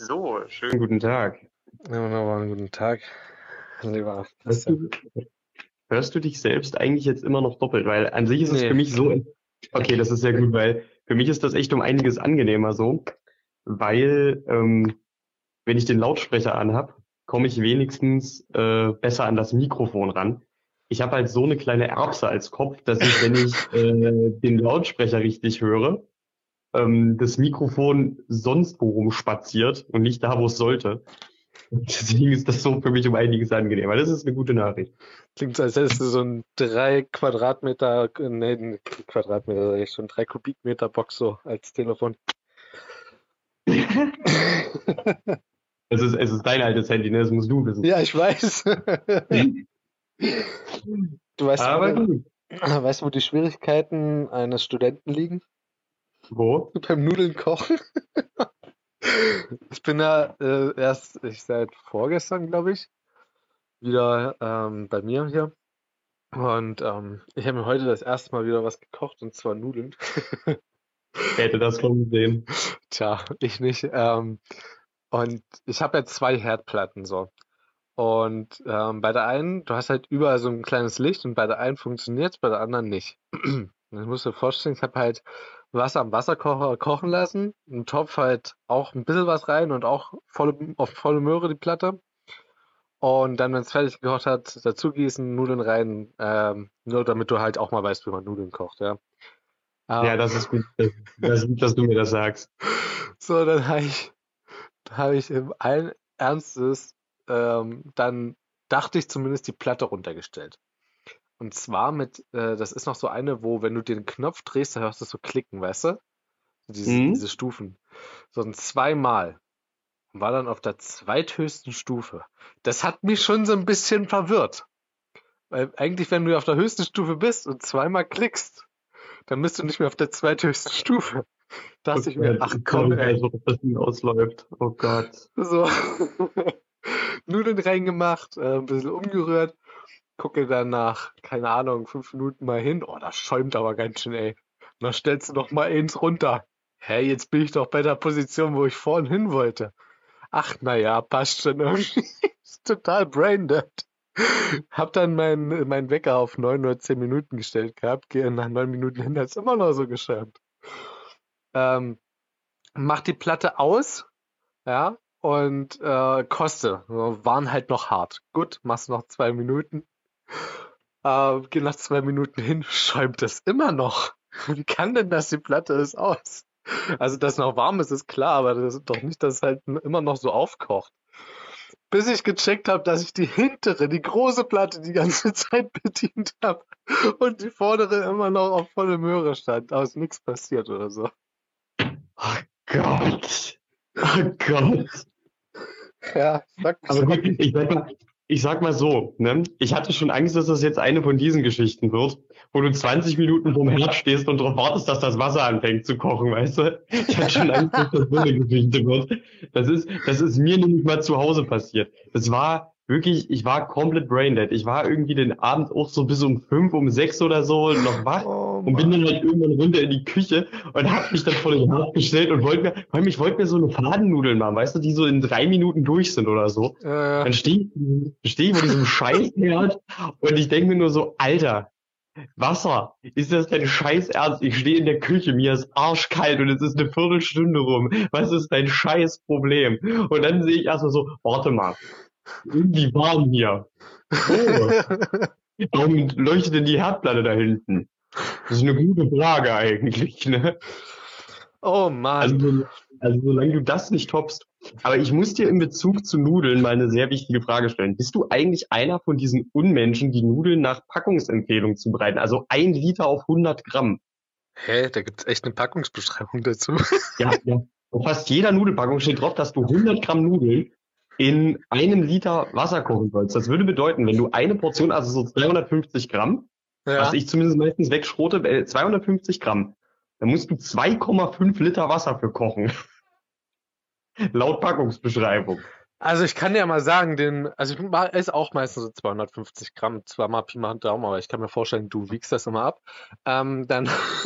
So, schönen guten Tag. Ja, wunderbar, guten Tag, lieber Hörst du, hörst du dich selbst eigentlich jetzt immer noch doppelt? Weil an sich ist es Nee. für mich so, okay, das ist sehr gut, weil für mich ist das echt um einiges angenehmer so, weil ähm, wenn ich den Lautsprecher anhab, komme ich wenigstens äh, besser an das Mikrofon ran. Ich habe halt so eine kleine Erbse als Kopf, dass ich, wenn ich äh, den Lautsprecher richtig höre, ähm, das Mikrofon sonst wo rumspaziert und nicht da, wo es sollte. Deswegen ist das so für mich um einiges angenehmer. Das ist eine gute Nachricht. Klingt so, als hättest du so ein drei Quadratmeter, nee, Quadratmeter, sag ich schon, drei Kubikmeter Box so als Telefon. Es ist, es ist dein altes Handy, ne? Das musst du wissen. Ja, ich weiß. Du weißt, Aber wo, weißt, wo die Schwierigkeiten eines Studenten liegen? Wo? Beim Nudeln kochen. Ich bin ja äh, erst, ich seit vorgestern, glaube ich, wieder ähm, bei mir hier. Und ähm, ich habe mir heute das erste Mal wieder was gekocht, und zwar Nudeln. Hätte das kommen sehen? Tja, ich nicht. Ähm, und ich habe ja zwei Herdplatten so. Und ähm, bei der einen, du hast halt überall so ein kleines Licht und bei der einen funktioniert es, bei der anderen nicht. Ich muss dir vorstellen, ich habe halt Wasser am Wasserkocher kochen lassen, einen Topf halt auch ein bisschen was rein und auch volle, auf volle Möhre die Platte. Und dann, wenn es fertig gekocht hat, dazu gießen, Nudeln rein, ähm, nur damit du halt auch mal weißt, wie man Nudeln kocht, ja. Ja, Ähm, das ist gut. Das, ist gut, dass du mir das sagst. So, dann habe ich, da habe ich im allen Ernstes, ähm, dann dachte ich zumindest die Platte runtergestellt. Und zwar mit, äh, das ist noch so eine, wo, wenn du den Knopf drehst, da hörst du so klicken, weißt du? Diese, Mhm. diese Stufen. So ein zweimal. Und War dann auf der zweithöchsten Stufe. Das hat mich schon so ein bisschen verwirrt. Weil eigentlich, wenn du auf der höchsten Stufe bist und zweimal klickst, dann bist du nicht mehr auf der zweithöchsten Stufe. Dachte ich mir, ach komm, ey. Also, ob das ausläuft. Oh Gott. So. Nudeln reingemacht, äh, ein bisschen umgerührt. Gucke dann nach, keine Ahnung, fünf Minuten mal hin. Oh, das schäumt aber ganz schön, ey. Und dann stellst du noch mal eins runter. Hä, jetzt bin ich doch bei der Position, wo ich vorhin hin wollte. Ach, na ja, passt schon irgendwie. Ist total braindead. Hab dann meinen mein Wecker auf neun oder zehn Minuten gestellt gehabt. Gehe nach neun Minuten hin, hat's immer noch so geschäumt. Ähm, mach die Platte aus, ja, und äh, koste. Waren halt noch hart. Gut, machst noch zwei Minuten. Äh, geh nach zwei Minuten hin, schäumt es immer noch. Wie kann denn das? Die Platte ist aus. Also, dass noch warm ist, ist klar, aber das ist doch nicht, dass es halt immer noch so aufkocht. Bis ich gecheckt habe, dass ich die hintere, die große Platte die ganze Zeit bedient habe und die vordere immer noch auf volle Möhre stand. Da ist nichts passiert oder so. Oh Gott. Oh Gott. Ja, sag Aber wirklich, ich sag mal, ich sag mal so, ne? Ich hatte schon Angst, dass das jetzt eine von diesen Geschichten wird, wo du 20 Minuten vorm Herd stehst und darauf wartest, dass das Wasser anfängt zu kochen, weißt du? Ich hatte schon Angst, dass das so eine Geschichte wird. Das ist, das ist mir nämlich mal zu Hause passiert. Das war wirklich, ich war komplett braindead. Ich war irgendwie den Abend auch so bis um fünf, um sechs oder so noch wach. Oh, Und bin dann halt irgendwann runter in die Küche und hab mich dann vor den Herd gestellt und wollte mir, vor allem ich wollte mir so eine Fadennudeln machen, weißt du, die so in drei Minuten durch sind oder so. äh, Dann stehe ich, steh ich vor diesem Scheißherd und ich denke mir nur so, Alter, Wasser, ist das dein Scheiß Ernst? Ich stehe in der Küche, mir ist arschkalt und es ist eine Viertelstunde rum. Was ist dein scheiß Problem? Und dann sehe ich erstmal so, warte mal, irgendwie warm hier. Oh, warum leuchtet denn die Herdplatte da hinten? Das ist eine gute Frage eigentlich, ne? oh Mann. Also, also solange du das nicht toppst. Aber ich muss dir in Bezug zu Nudeln mal eine sehr wichtige Frage stellen. Bist du eigentlich einer von diesen Unmenschen, die Nudeln nach Packungsempfehlung zubereiten? Also ein Liter auf 100 Gramm. Hä, da gibt's echt eine Packungsbeschreibung dazu. Ja, ja. Auf fast jeder Nudelpackung steht drauf, dass du 100 Gramm Nudeln in einem Liter Wasser kochen sollst. Das würde bedeuten, wenn du eine Portion, also so 250 Gramm, Ja. was ich zumindest meistens wegschrote, äh, 250 Gramm, dann musst du 2,5 Liter Wasser für kochen. Laut Packungsbeschreibung. Also ich kann dir mal sagen, den, also ich esse auch meistens so 250 Gramm, zweimal Pi mal Daumen, aber ich kann mir vorstellen, du wiegst das immer ab. Ähm, dann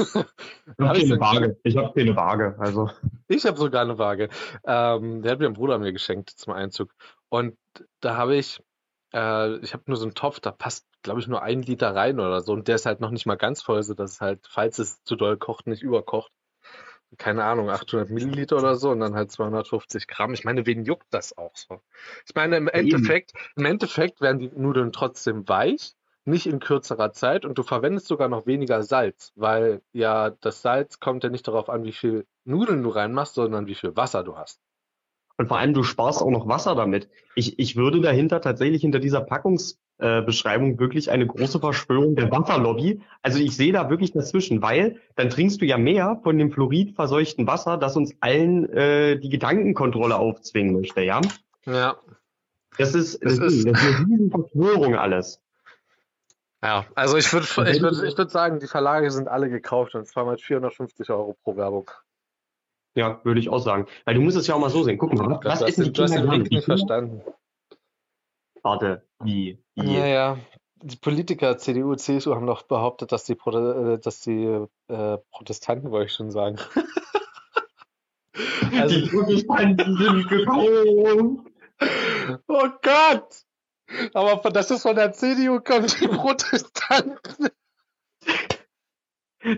Ich habe so keine ein, Waage. Ich habe keine Waage. Also Ich habe sogar eine Waage. Ähm, der hat mir ein Bruder mir geschenkt zum Einzug. Und da habe ich, äh, ich habe nur so einen Topf, da passt, glaube ich, nur ein Liter rein oder so. Und der ist halt noch nicht mal ganz voll, so dass es halt, falls es zu doll kocht, nicht überkocht. Keine Ahnung, 800 Milliliter oder so und dann halt 250 Gramm. Ich meine, wen juckt das auch so? Ich meine, im Endeffekt, im Endeffekt werden die Nudeln trotzdem weich nicht in kürzerer Zeit und du verwendest sogar noch weniger Salz, weil ja das Salz kommt ja nicht darauf an, wie viel Nudeln du reinmachst, sondern wie viel Wasser du hast. Und vor allem, du sparst auch noch Wasser damit. Ich, ich würde dahinter tatsächlich hinter dieser Packungsbeschreibung äh, wirklich eine große Verschwörung der Wasserlobby. Also ich sehe da wirklich dazwischen, weil dann trinkst du ja mehr von dem fluoridverseuchten Wasser, das uns allen äh, die Gedankenkontrolle aufzwingen möchte, ja? Ja. Das ist, das, das ist, das ist eine Verschwörung alles. Ja, also ich würde ich würd, ich würd sagen, die Verlage sind alle gekauft und zwar mit 450 Euro pro Werbung. Ja, würde ich auch sagen. Weil du musst es ja auch mal so sehen. Guck mal, was ist denn die Du hast den Link nicht verstanden. Warte, wie? wie? Ja, ja. Die Politiker CDU, CSU haben doch behauptet, dass die, Pro äh, dass die äh, Protestanten, wollte ich schon sagen. also, die Protestanten sind gekauft. Oh Gott! Aber das ist von der CDU kommt, die Protestanten.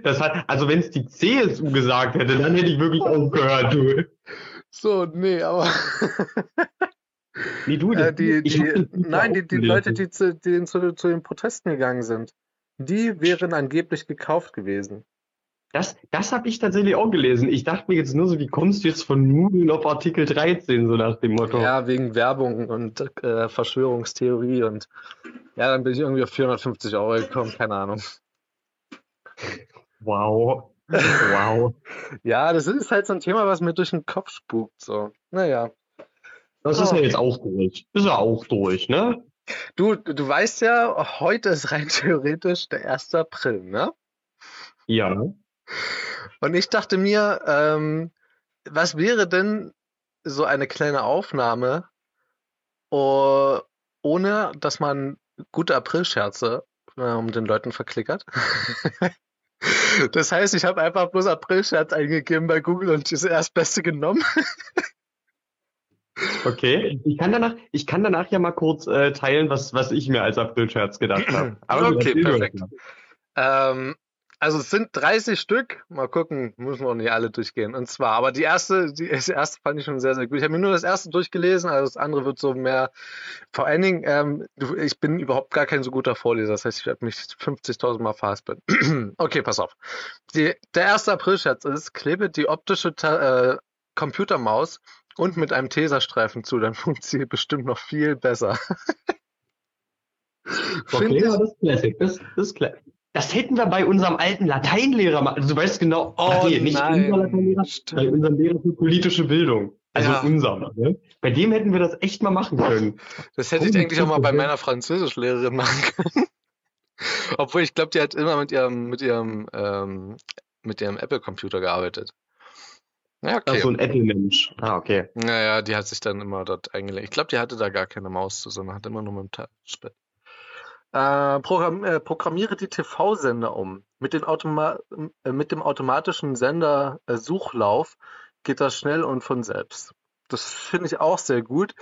Das hat, also wenn es die CSU gesagt hätte, dann hätte ich wirklich aufgehört, du. So, nee, aber. Nee, du, äh, die, die, nein, die, die Leute, die, zu, die zu, zu den Protesten gegangen sind, die wären angeblich gekauft gewesen. Das, das habe ich tatsächlich auch gelesen. Ich dachte mir jetzt nur so, wie kommst du jetzt von Nudeln auf Artikel 13, so nach dem Motto? Ja, wegen Werbung und äh, Verschwörungstheorie und ja, dann bin ich irgendwie auf 450 Euro gekommen, keine Ahnung. Wow. Wow. ja, das ist halt so ein Thema, was mir durch den Kopf spukt, so. Naja. Das ist ja jetzt auch durch. Ist ja auch durch, ne? Du, du weißt ja, heute ist rein theoretisch der 1. April, ne? Ja. Und ich dachte mir, ähm, was wäre denn so eine kleine Aufnahme, oh, ohne dass man gute Aprilscherze äh, um den Leuten verklickert? das heißt, ich habe einfach bloß Aprilscherz eingegeben bei Google und das erstbeste genommen. Okay, ich kann danach, ich kann danach ja mal kurz äh, teilen, was, was ich mir als Aprilscherz gedacht habe. okay, perfekt. Ähm, also es sind 30 Stück. Mal gucken, müssen wir auch nicht alle durchgehen. Und zwar, aber die erste, die, das erste fand ich schon sehr, sehr gut. Ich habe mir nur das erste durchgelesen, also das andere wird so mehr. Vor allen Dingen, ähm, ich bin überhaupt gar kein so guter Vorleser. Das heißt, ich werde mich 50.000 Mal verhaspeln. okay, pass auf. Die, der erste April-Scherz ist, klebe die optische äh, Computermaus und mit einem Teserstreifen zu, dann funktioniert bestimmt noch viel besser. okay, das ist Classic. Das, das ist Classic. Das hätten wir bei unserem alten Lateinlehrer mal. Also du weißt genau, oh, nee, nicht nein. unser Lateinlehrer, bei unserem Lehrer für politische Bildung. Also ja. unser. Ne? Bei dem hätten wir das echt mal machen können. Das hätte ich eigentlich auch mal bei meiner Französischlehrerin machen können. Obwohl ich glaube, die hat immer mit ihrem, mit ihrem, ähm, mit ihrem Apple-Computer gearbeitet. Ja, okay. Ach, so ein Apple-Mensch. Ah, okay. Naja, die hat sich dann immer dort eingelegt. Ich glaube, die hatte da gar keine Maus zu, sondern hat immer nur mit dem Touchpad. Äh, Programm, äh, programmiere die TV-Sender um. Mit, den Automa äh, mit dem automatischen Sender-Suchlauf geht das schnell und von selbst. Das finde ich auch sehr gut.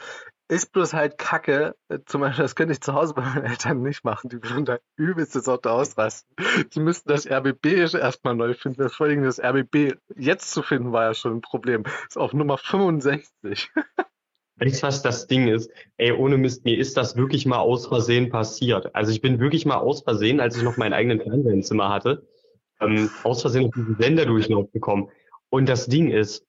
Ist bloß halt kacke. Äh, zum Beispiel, das könnte ich zu Hause bei meinen Eltern nicht machen. Die würden da übelste Sorte ausrasten. Die müssten das RBB erstmal neu finden. Das, vor allem das RBB jetzt zu finden, war ja schon ein Problem. Ist auf Nummer 65. Weißt du, was das Ding ist? Ey, ohne Mist, mir ist das wirklich mal aus Versehen passiert. Also ich bin wirklich mal aus Versehen, als ich noch meinen eigenen Fernseher im Zimmer hatte, ähm, aus Versehen auf diesen Senderdurchlauf bekommen. Und das Ding ist,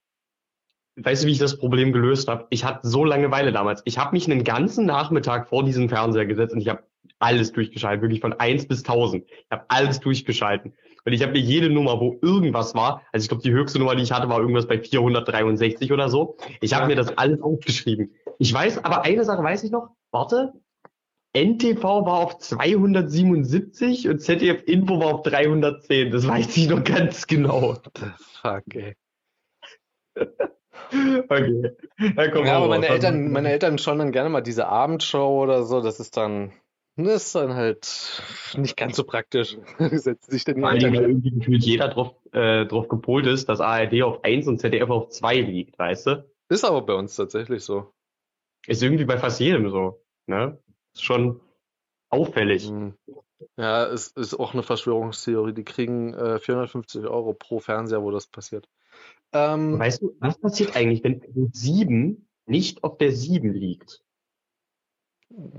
weißt du, wie ich das Problem gelöst habe? Ich hatte so Langeweile damals. Ich habe mich einen ganzen Nachmittag vor diesen Fernseher gesetzt und ich habe alles durchgeschaltet, wirklich von eins bis tausend. Ich habe alles durchgeschalten. Und ich habe mir jede Nummer, wo irgendwas war, also ich glaube, die höchste Nummer, die ich hatte, war irgendwas bei 463 oder so. Ich habe mir das alles aufgeschrieben. Ich weiß, aber eine Sache weiß ich noch. Warte. NTV war auf 277 und ZDF Info war auf 310. Das weiß ich noch ganz genau. The fuck, ey. okay. ja, aber meine Eltern, meine Eltern schauen dann gerne mal diese Abendshow oder so. Das ist dann, Das ist dann halt nicht ganz so praktisch. Setzt sich Vor allem, weil irgendwie gefühlt jeder drauf, äh, drauf gepolt ist, dass ARD auf 1 und ZDF auf 2 liegt, weißt du? Ist aber bei uns tatsächlich so. Ist irgendwie bei fast jedem so, ne? Ist schon auffällig. Hm. Ja, es ist auch eine Verschwörungstheorie. Die kriegen äh, 450 Euro pro Fernseher, wo das passiert. Ähm, Weißt du, was passiert eigentlich, wenn Pro 7 nicht auf der 7 liegt?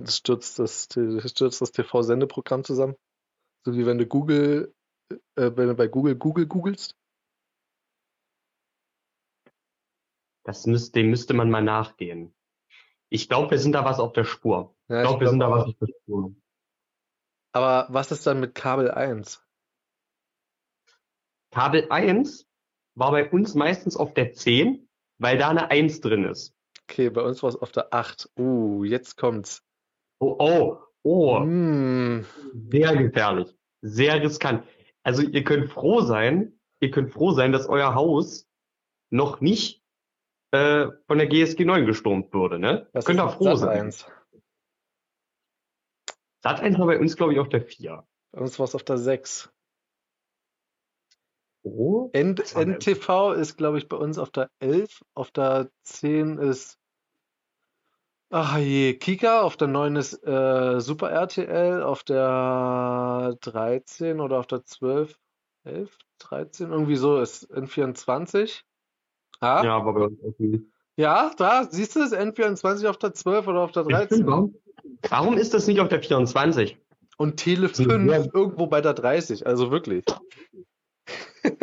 stürzt das, stürzt das TV-Sendeprogramm zusammen. So wie wenn du Google, äh, wenn du bei Google Google googelst. Das müsste, dem müsste man mal nachgehen. Ich glaube, wir sind da was auf der Spur. Ja, ich glaube, wir sind da was auf der Spur. Aber was ist dann mit Kabel 1? Kabel 1 war bei uns meistens auf der 10, weil da eine 1 drin ist. Okay, bei uns war es auf der 8. Uh, jetzt kommt's. Oh, oh, oh, Hm, sehr gefährlich. Sehr riskant. Also ihr könnt froh sein, ihr könnt froh sein, dass euer Haus noch nicht äh, von der GSG 9 gesturmt wurde, ne? was könnt ihr froh sein. 1? Sat 1 war bei uns, glaube ich, auf der 4. Bei uns war es auf der 6. Oh, N? NTV ist, glaube ich, bei uns auf der 11. Auf der 10 ist, ach je, Kika. Auf der 9 ist äh, Super RTL. Auf der 13 oder auf der 12, 11, 13, irgendwie so ist N24. Ah, ja, war bei uns dem ja, da, siehst du es, N24 auf der 12 oder auf der 13. Warum, warum ist das nicht auf der 24? Und Tele Ja. 5 irgendwo bei der 30, also wirklich.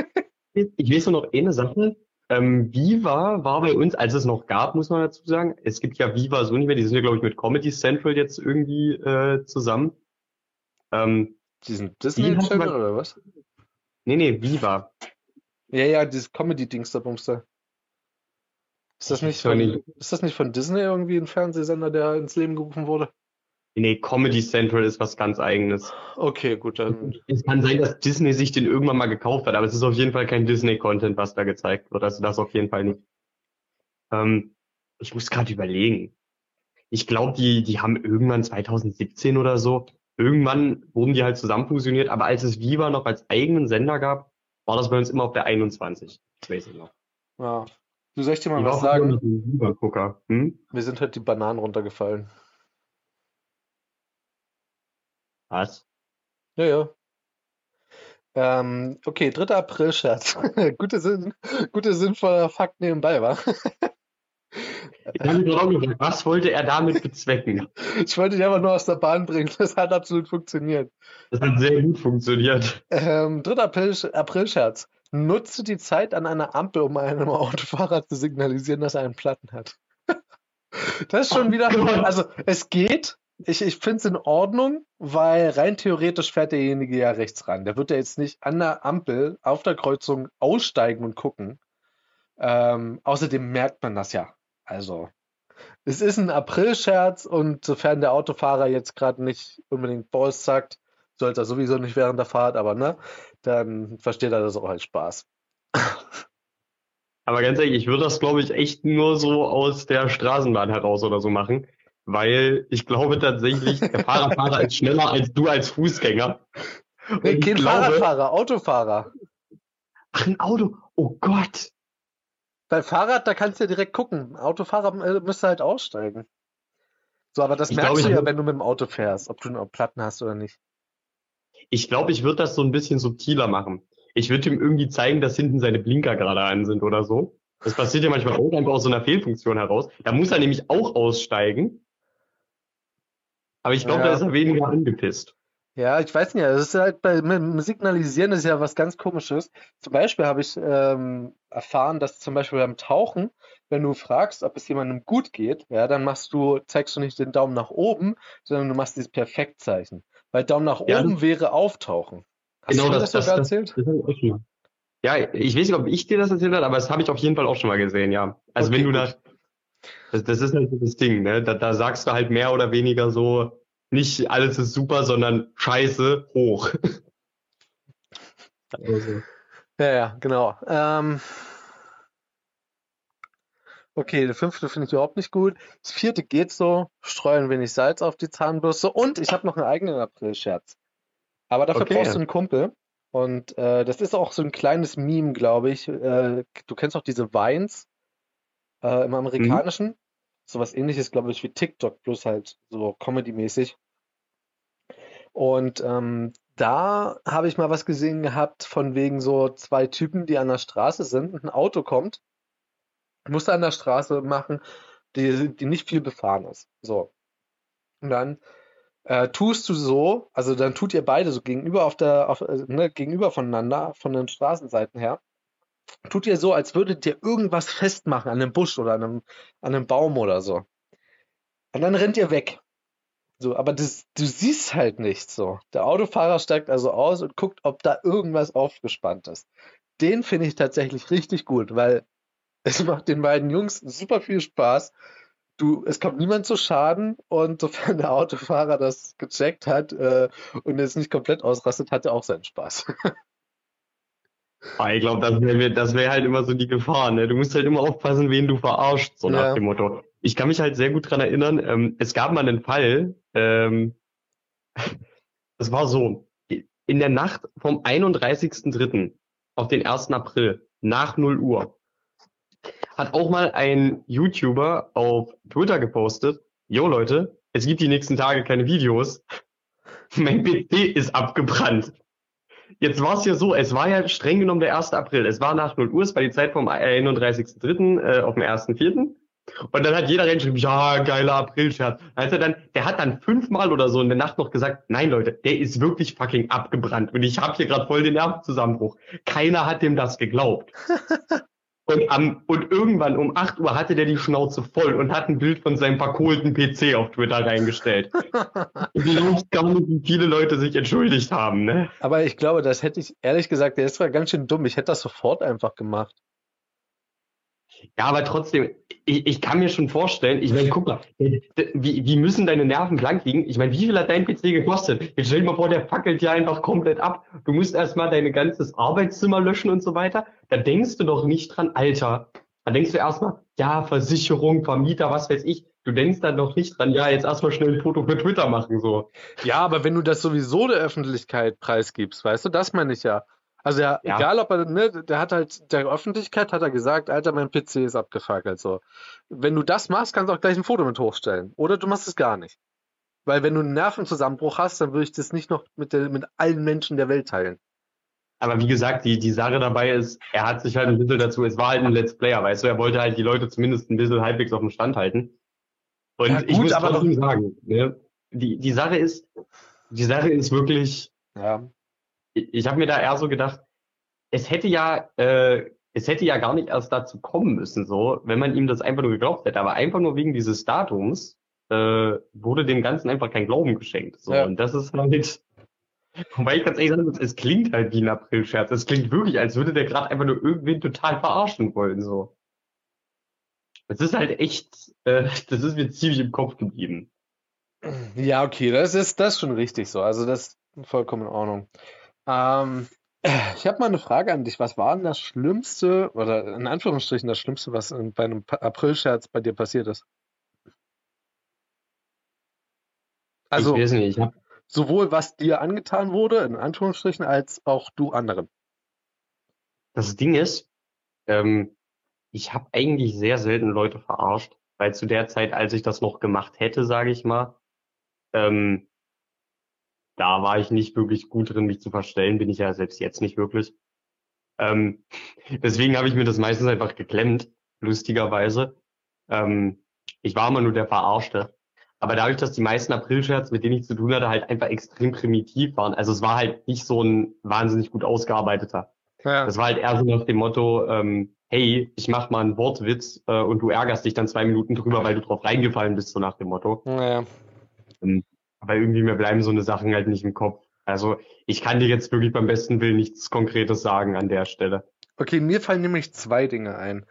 Ich weiß nur noch eine Sache. Ähm, Viva war bei uns, als es noch gab, muss man dazu sagen. Es gibt ja Viva so nicht mehr, die sind ja, glaube ich, mit Comedy Central jetzt irgendwie äh, zusammen. Ähm, Die Disney hat Channel oder was? nee, nee, Viva. Ja, ja, dieses Comedy-Dings da Bumster. Ist das Ich nicht von, nicht. ist das nicht von Disney irgendwie ein Fernsehsender, der ins Leben gerufen wurde? Nee, Comedy Central ist was ganz eigenes. Okay, gut, dann. Es kann sein, dass Disney sich den irgendwann mal gekauft hat, aber es ist auf jeden Fall kein Disney-Content, was da gezeigt wird. Also das auf jeden Fall nicht. Ähm, ich muss gerade überlegen. Ich glaube, die, die haben irgendwann 2017 oder so, irgendwann wurden die halt zusammen fusioniert, aber als es Viva noch als eigenen Sender gab, war das bei uns immer auf der 21. Das weiß ich noch. Ja. Du soll ich dir mal Die was sagen? Viva-Gucker. Hm? Mir sind halt die Bananen runtergefallen. Was? Ja, ja. Ähm, okay, 3. April-Scherz. Gute, Sinn, gute sinnvoller Fakt nebenbei, wa? Ich habe mich gerade auch gefragt, was wollte er damit bezwecken? Ich wollte dich einfach nur aus der Bahn bringen. Das hat absolut funktioniert. Das hat sehr gut funktioniert. Ähm, 3. April, April-Scherz. Nutze die Zeit an einer Ampel, um einem Autofahrer zu signalisieren, dass er einen Platten hat. Das ist schon wieder, Oh Gott. also es geht. Ich, ich finde es in Ordnung, weil rein theoretisch fährt derjenige ja rechts ran. Der wird ja jetzt nicht an der Ampel auf der Kreuzung aussteigen und gucken. Ähm, außerdem merkt man das ja. Also, es ist ein April-Scherz und sofern der Autofahrer jetzt gerade nicht unbedingt Balls sagt, sollte er sowieso nicht während der Fahrt, aber ne, dann versteht er das auch als Spaß. Aber ganz ehrlich, ich würde das, glaube ich, echt nur so aus der Straßenbahn heraus oder so machen, weil ich glaube tatsächlich, der Fahrradfahrer ist schneller als du als Fußgänger. Und Nee, kein glaube, Fahrradfahrer, Autofahrer. ach, ein Auto, oh Gott. Bei Fahrrad, da kannst du ja direkt gucken. Autofahrer äh, müsste halt aussteigen. So, aber das Ich merkst glaube, du ja, wenn du mit dem Auto fährst, ob du noch Platten hast oder nicht. Ich glaube, ich würde das so ein bisschen subtiler machen. Ich würde ihm irgendwie zeigen, dass hinten seine Blinker gerade an sind oder so. Das passiert ja manchmal auch einfach aus so einer Fehlfunktion heraus. Da muss er nämlich auch aussteigen. Aber ich glaube, Ja. da ist er weniger angepisst. Ja, ich weiß nicht, es ist halt bei Signalisieren ist ja was ganz Komisches. Zum Beispiel habe ich ähm, erfahren, dass zum Beispiel beim Tauchen, wenn du fragst, ob es jemandem gut geht, ja, dann machst du, zeigst du nicht den Daumen nach oben, sondern du machst dieses Perfektzeichen. Weil Daumen nach Ja, oben wäre auftauchen. Hast Genau du das- das sogar das- erzählt? Das mal. Ja, ich weiß nicht, ob ich dir das erzählt habe, aber das habe ich auf jeden Fall auch schon mal gesehen, ja. Also Okay, wenn du gut. Da, das, das ist so das Ding, ne? Da, da sagst du halt mehr oder weniger so, nicht alles ist super, sondern scheiße, hoch. Also, Ja, ja, genau. Ähm, Okay, der fünfte finde ich überhaupt nicht gut. Das vierte geht so. Streuen wenig Salz auf die Zahnbürste. Und ich habe noch einen eigenen April-Scherz. Aber dafür Okay. brauchst du einen Kumpel. Und äh, das ist auch so ein kleines Meme, glaube ich. Äh, du kennst auch diese Vines äh, im Amerikanischen. Sowas ähnliches, glaube ich, wie TikTok, bloß halt so Comedy-mäßig. Und ähm, da habe ich mal was gesehen gehabt von wegen so zwei Typen, die an der Straße sind und ein Auto kommt, musst du an der Straße machen, die, die nicht viel befahren ist. So. Und dann äh, tust du so, also dann tut ihr beide so gegenüber auf der, auf, äh, ne, gegenüber voneinander, von den Straßenseiten her, tut ihr so, als würdet ihr irgendwas festmachen an einem Busch oder an einem, an einem Baum oder so. Und dann rennt ihr weg. So, aber das, du siehst halt nichts so. Der Autofahrer steigt also aus und guckt, ob da irgendwas aufgespannt ist. Den finde ich tatsächlich richtig gut, weil es macht den beiden Jungs super viel Spaß. Du, es kommt niemand zu Schaden und sofern der Autofahrer das gecheckt hat äh, und es nicht komplett ausrastet, hat er auch seinen Spaß. Aber ich glaube, das wäre das wär halt immer so die Gefahr, ne? Du musst halt immer aufpassen, wen du verarscht, so nach Ja. dem Motto. Ich kann mich halt sehr gut dran erinnern, ähm, es gab mal einen Fall, ähm, das war so, in der Nacht vom 31.03. auf den 1. April, nach 0 Uhr, hat auch mal ein YouTuber auf Twitter gepostet, Jo Leute, es gibt die nächsten Tage keine Videos. Mein PC ist abgebrannt. Jetzt war es ja so, es war ja streng genommen der 1. April. Es war nach 0 Uhr, es war die Zeit vom 31.03. Äh, auf dem 1.04. Und dann hat jeder reingeschrieben, ja, geiler April-Scherz. Er dann, der hat dann fünfmal oder so in der Nacht noch gesagt, nein Leute, der ist wirklich fucking abgebrannt. Und ich habe hier gerade voll den Nervenzusammenbruch. Keiner hat dem das geglaubt. Und, am, und irgendwann um 8 Uhr hatte der die Schnauze voll und hat ein Bild von seinem verkohlten PC auf Twitter reingestellt. Ich glaube gar nicht, wie viele Leute sich entschuldigt haben, ne? Aber ich glaube, das hätte ich, ehrlich gesagt, der ist zwar ganz schön dumm. Ich hätte das sofort einfach gemacht. Ja, aber trotzdem, ich, ich kann mir schon vorstellen, ich meine, guck mal, wie, wie müssen deine Nerven blank liegen? Ich meine, wie viel hat dein PC gekostet? Jetzt stell dir mal vor, der fackelt ja einfach komplett ab. Du musst erstmal dein ganzes Arbeitszimmer löschen und so weiter. Da denkst du doch nicht dran, Alter. Da denkst du erstmal, ja, Versicherung, Vermieter, was weiß ich. Du denkst dann doch nicht dran, ja, jetzt erstmal schnell ein Foto für Twitter machen, so. Ja, aber wenn du das sowieso der Öffentlichkeit preisgibst, weißt du, das meine ich ja. Also ja, Ja. egal ob er, ne, der hat halt, der Öffentlichkeit hat er gesagt, Alter, mein PC ist abgefackelt, so. Wenn du das machst, kannst du auch gleich ein Foto mit hochstellen. Oder du machst es gar nicht. Weil wenn du einen Nervenzusammenbruch hast, dann würde ich das nicht noch mit, der, mit allen Menschen der Welt teilen. Aber wie gesagt, die, die Sache dabei ist, er hat sich halt ein bisschen dazu, es war halt ein Let's Player, weißt du, er wollte halt die Leute zumindest ein bisschen halbwegs auf dem Stand halten. Und Ja, ich gut, muss aber trotzdem sagen, ne, die, die Sache ist, die Sache ist wirklich, Ja. Ich, ich habe mir da eher so gedacht, es hätte ja, äh, es hätte ja gar nicht erst dazu kommen müssen, so, wenn man ihm das einfach nur geglaubt hätte. Aber einfach nur wegen dieses Datums äh, wurde dem Ganzen einfach kein Glauben geschenkt. So, Ja. und das ist halt. Wobei ich ganz ehrlich sagen muss, es klingt halt wie ein Aprilscherz. Es klingt wirklich, als würde der gerade einfach nur irgendwen total verarschen wollen. So. Es ist halt echt, äh, das ist mir ziemlich im Kopf geblieben. Ja, okay, das ist das ist schon richtig so. Also das ist vollkommen in Ordnung. Ähm, ich habe mal eine Frage an dich. Was war denn das Schlimmste, oder in Anführungsstrichen das Schlimmste, was bei einem Aprilscherz bei dir passiert ist? Also ich weiß nicht, ich hab, sowohl was dir angetan wurde, in Anführungsstrichen, als auch du anderen. Das Ding ist, ähm, ich habe eigentlich sehr selten Leute verarscht, weil zu der Zeit, als ich das noch gemacht hätte, sage ich mal, ähm, da war ich nicht wirklich gut drin, mich zu verstellen, bin ich ja selbst jetzt nicht wirklich. Ähm, deswegen habe ich mir das meistens einfach geklemmt, lustigerweise. Ähm, ich war immer nur der Verarschte. Aber dadurch, dass die meisten Aprilscherz, mit denen ich zu tun hatte, halt einfach extrem primitiv waren, also es war halt nicht so ein wahnsinnig gut ausgearbeiteter. Ja. Das war halt eher so nach dem Motto, ähm, hey, ich mach mal einen Wortwitz äh, und du ärgerst dich dann zwei Minuten drüber, weil du drauf reingefallen bist, so nach dem Motto. Naja. Aber irgendwie mir bleiben so eine Sachen halt nicht im Kopf. Also ich kann dir jetzt wirklich beim besten Willen nichts Konkretes sagen an der Stelle. Okay, mir fallen nämlich zwei Dinge ein.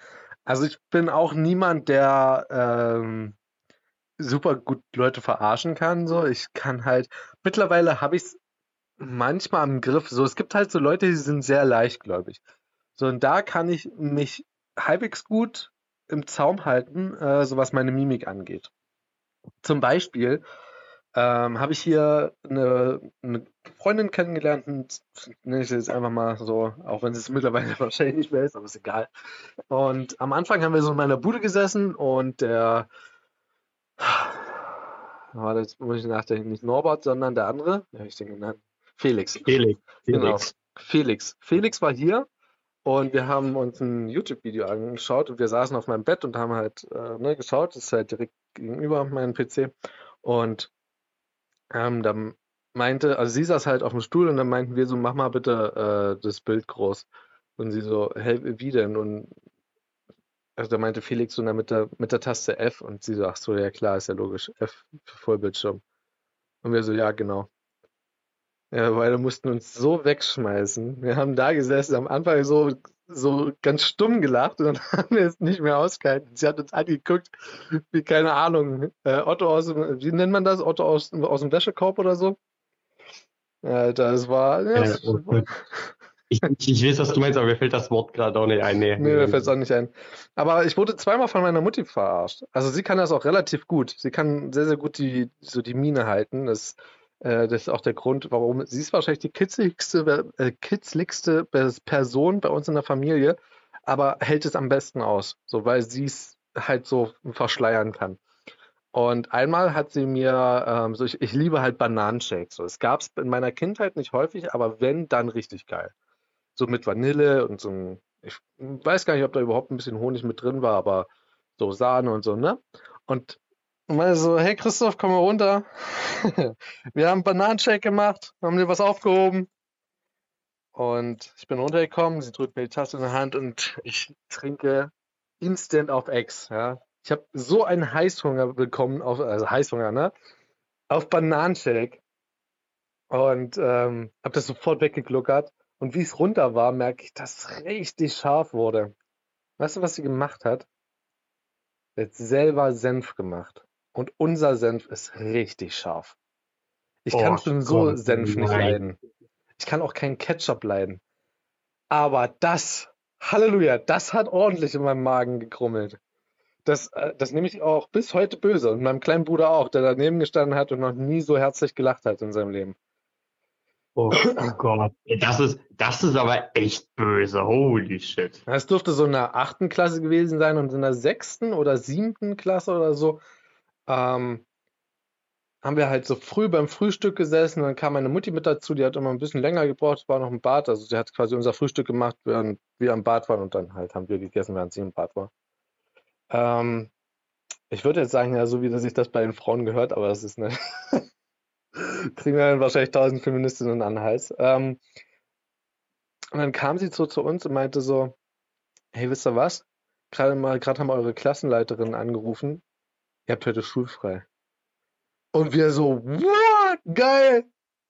Also ich bin auch niemand, der ähm, super gut Leute verarschen kann. So, ich kann halt. Mittlerweile habe ich es manchmal am Griff. So, es gibt halt so Leute, die sind sehr leichtgläubig. So, und da kann ich mich halbwegs gut im Zaum halten, äh, so was meine Mimik angeht. Zum Beispiel ähm, habe ich hier eine, eine Freundin kennengelernt, und nenne ich sie jetzt einfach mal so, auch wenn sie es mittlerweile wahrscheinlich nicht mehr ist, aber ist egal. Und am Anfang haben wir so in meiner Bude gesessen und der, war das muss ich nachdenken, nicht Norbert, sondern der andere, wie habe ich den genannt? Felix. Felix. Genau. Felix. Felix. Felix war hier und wir haben uns ein YouTube-Video angeschaut und wir saßen auf meinem Bett und haben halt äh, ne, geschaut. Das ist halt direkt gegenüber meinem PC. Und ähm, dann meinte, also sie saß halt auf dem Stuhl und dann meinten wir so, mach mal bitte äh, das Bild groß. Und sie so, hey, wie denn? Und also da meinte Felix so, na, mit der, mit der Taste F und sie so, ach so, ja klar, ist ja logisch, F für Vollbildschirm. Und wir so, ja, genau. Ja, weil wir mussten uns so wegschmeißen. Wir haben da gesessen, am Anfang so, so ganz stumm gelacht und dann haben wir es nicht mehr ausgehalten. Sie hat uns angeguckt, wie, keine Ahnung, äh, Otto aus dem, wie nennt man das? Otto aus, aus dem Wäschekorb oder so? Ja, das war, ja, Ja. Ich, ich, weiß, was du meinst, aber mir fällt das Wort gerade auch nicht ein. Nee, Nee, mir fällt es auch nicht ein. Aber ich wurde zweimal von meiner Mutti verarscht. Also sie kann das auch relativ gut. Sie kann sehr, sehr gut die, so die Miene halten. Das, äh, das ist auch der Grund, warum sie ist wahrscheinlich die kitzligste, äh, kitzligste Pers- Person bei uns in der Familie, aber hält es am besten aus, so weil sie es halt so verschleiern kann. Und einmal hat sie mir, ähm, so ich, ich liebe halt Bananenshakes. So, es gab es in meiner Kindheit nicht häufig, aber wenn, dann richtig geil. So mit Vanille und so ein, ich weiß gar nicht, ob da überhaupt ein bisschen Honig mit drin war, aber so Sahne und so, ne? Und und meine so, hey Christoph, komm mal runter. Wir haben einen Bananenshake gemacht, haben dir was aufgehoben. Und ich bin runtergekommen, sie drückt mir die Tasse in die Hand und ich trinke instant auf Ex, ja. Ich habe so einen Heißhunger bekommen, auf, also Heißhunger, ne? Auf Bananenshake. Und ähm, habe das sofort weggegluckert. Und wie es runter war, merke ich, dass es richtig scharf wurde. Weißt du, was sie gemacht hat? Sie hat selber Senf gemacht. Und unser Senf ist richtig scharf. Ich kann Oh schon so Senf nicht nein. leiden. Ich kann auch keinen Ketchup leiden. Aber das, Halleluja, das hat ordentlich in meinem Magen gekrummelt. Das, äh, das nehme ich auch bis heute böse. Und meinem kleinen Bruder auch, der daneben gestanden hat und noch nie so herzlich gelacht hat in seinem Leben. Oh Gott. Das ist, das ist aber echt böse. Holy shit. Es dürfte so in der achten Klasse gewesen sein und in der sechsten oder siebten Klasse oder so ähm, haben wir halt so früh beim Frühstück gesessen. Dann kam meine Mutti mit dazu, die hat immer ein bisschen länger gebraucht, war noch im Bad. Also sie hat quasi unser Frühstück gemacht, während wir am Bad waren und dann halt haben wir gegessen, während sie im Bad war. Ähm, ich würde jetzt sagen, ja, so wie sich das bei den Frauen gehört, aber das ist eine. Kriegen wir dann wahrscheinlich tausend Feministinnen an den Hals. Ähm, und dann kam sie so zu uns und meinte so, hey, wisst ihr was? Gerade gerade haben eure Klassenleiterin angerufen. Ihr habt heute schulfrei. Und wir so, what? Geil!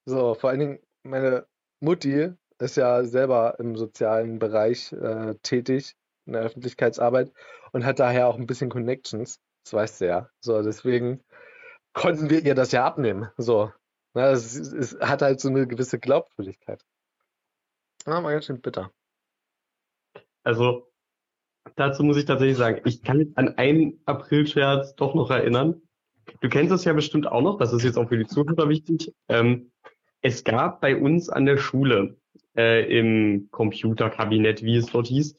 So, vor allen Dingen, meine Mutti ist ja selber im sozialen Bereich äh, tätig, in der Öffentlichkeitsarbeit und hat daher auch ein bisschen Connections. Das weißt du ja. So, deswegen konnten wir ihr das ja abnehmen. So. Na, es, es hat halt so eine gewisse Glaubwürdigkeit. Ja, war ganz schön bitter. Also, dazu muss ich tatsächlich sagen, ich kann mich an einen Aprilscherz doch noch erinnern. Du kennst es ja bestimmt auch noch, das ist jetzt auch für die Zuhörer wichtig. Ähm, es gab bei uns an der Schule, äh, im Computerkabinett, wie es dort hieß,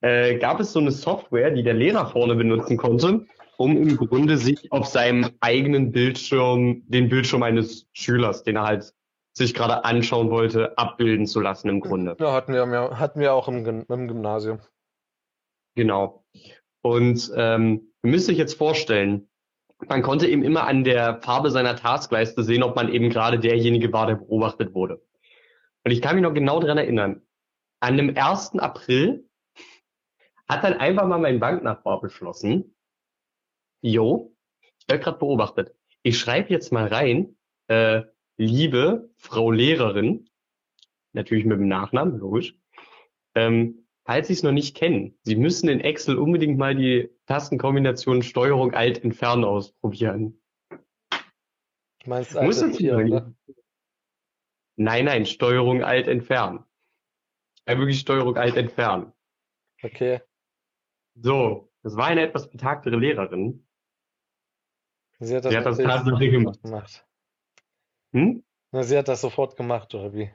äh, gab es so eine Software, die der Lehrer vorne benutzen konnte, um im Grunde sich auf seinem eigenen Bildschirm, den Bildschirm eines Schülers, den er halt sich gerade anschauen wollte, abbilden zu lassen im Grunde. Ja, hatten wir, hatten wir auch im, im Gymnasium. Genau. Und ähm, ihr müsst euch jetzt vorstellen, man konnte eben immer an der Farbe seiner Taskleiste sehen, ob man eben gerade derjenige war, der beobachtet wurde. Und ich kann mich noch genau daran erinnern. An dem 1. April hat dann einfach mal mein Banknachbar beschlossen, jo, ich werde gerade beobachtet. Ich schreibe jetzt mal rein, äh, liebe Frau Lehrerin, natürlich mit dem Nachnamen, logisch, ähm, falls Sie es noch nicht kennen, Sie müssen in Excel unbedingt mal die Tastenkombination Steuerung Alt Entfernen ausprobieren. Du meinst Muss alte es vier, nicht. ne? Nein, nein, Steuerung Alt Entfernen. Ja, wirklich Steuerung Alt Entfernen. Okay. So, Das war eine etwas betagtere Lehrerin. Sie hat das, Sie hat das gemacht. Hm? Na, sie hat das sofort gemacht, oder wie?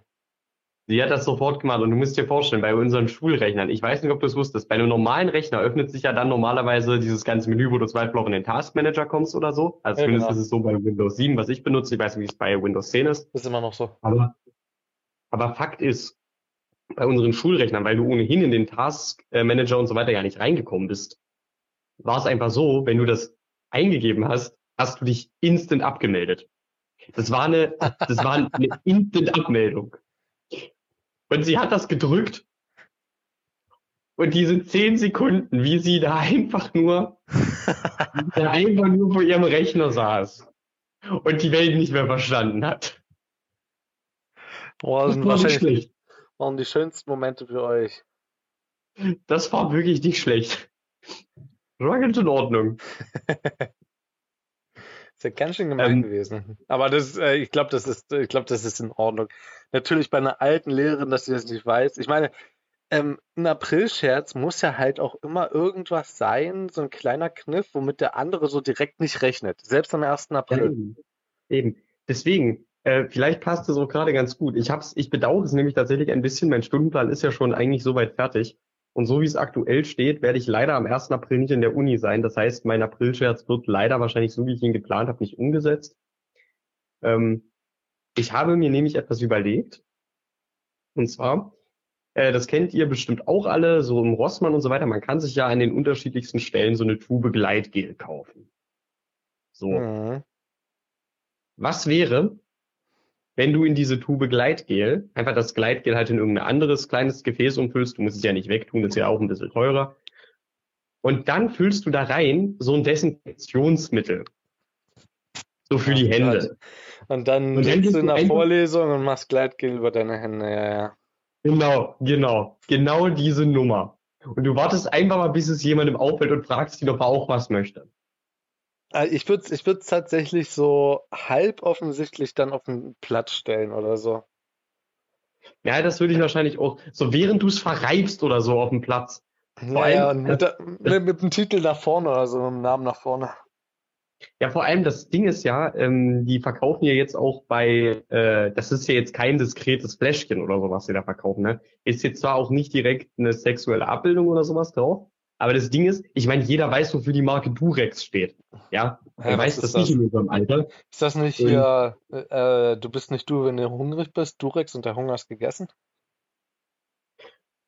Sie hat das sofort gemacht und du musst dir vorstellen, bei unseren Schulrechnern, ich weiß nicht, ob du es wusstest, bei einem normalen Rechner öffnet sich ja dann normalerweise dieses ganze Menü, wo du zum Beispiel auch in den Task Manager kommst oder so. Also Ja, zumindest genau. ist es so bei Windows 7, was ich benutze. Ich weiß nicht, wie es bei Windows 10 ist. Ist immer noch so. Aber, aber Fakt ist, bei unseren Schulrechnern, weil du ohnehin in den Task Manager und so weiter ja nicht reingekommen bist, war es einfach so, wenn du das eingegeben hast, hast du dich instant abgemeldet. Das war eine, das war eine instant Abmeldung. Und sie hat das gedrückt. Und diese zehn Sekunden, wie sie da einfach nur, da einfach nur vor ihrem Rechner saß und die Welt nicht mehr verstanden hat. Boah, das sind war nicht wahrscheinlich schlecht. waren die schönsten Momente für euch. Das war wirklich nicht schlecht. Das war ganz in Ordnung. Ist ja ganz schön gemein Ähm, gewesen. Aber das, äh, ich glaube, das ist, ich glaube, das ist in Ordnung. Natürlich bei einer alten Lehrerin, dass sie das nicht weiß. Ich meine, ähm, ein Aprilscherz muss ja halt auch immer irgendwas sein, so ein kleiner Kniff, womit der andere so direkt nicht rechnet. Selbst am 1. Ja, April. eben. Eben. Deswegen, äh, vielleicht passt es auch gerade ganz gut. Ich hab's, ich bedauere es nämlich tatsächlich ein bisschen. Mein Stundenplan ist ja schon eigentlich soweit fertig. Und so wie es aktuell steht, werde ich leider am 1. April nicht in der Uni sein. Das heißt, mein Aprilscherz wird leider wahrscheinlich so, wie ich ihn geplant habe, nicht umgesetzt. Ähm, ich habe mir nämlich etwas überlegt. Und zwar, äh, das kennt ihr bestimmt auch alle, so im Rossmann und so weiter. Man kann sich ja an den unterschiedlichsten Stellen so eine Tube Gleitgel kaufen. So. Mhm. Was wäre, wenn du in diese Tube Gleitgel einfach das Gleitgel halt in irgendein anderes kleines Gefäß umfüllst, du musst es ja nicht wegtun, das ist ja auch ein bisschen teurer. Und dann füllst du da rein so ein Desinfektionsmittel. So für die Ach Hände. Gott. Und dann Und sitzt du in der Vorlesung und machst Gleitgel über deine Hände. Ja, ja. Genau, genau, genau diese Nummer. Und du wartest einfach mal, bis es jemandem auffällt und fragst ihn, ob er auch was möchte. Äh, Ich würde es ich würd's tatsächlich so halb offensichtlich dann auf den Platz stellen oder so. Ja, das würde ich wahrscheinlich auch, so während du es verreibst oder so auf dem Platz. Vor Ja, ja, allem- und mit, der, mit, mit dem Titel nach vorne oder so, mit dem Namen nach vorne. Ja, vor allem das Ding ist ja, ähm, die verkaufen ja jetzt auch bei, äh, das ist ja jetzt kein diskretes Fläschchen oder so, was sie da verkaufen, ne? Ist jetzt zwar auch nicht direkt eine sexuelle Abbildung oder sowas drauf, aber das Ding ist, ich meine, jeder weiß, wofür die Marke Durex steht. Ja, wer Ja, weiß das ist nicht das? in unserem Alter. Ist das nicht hier, äh, du bist nicht du, wenn du hungrig bist, Durex und der Hunger ist gegessen?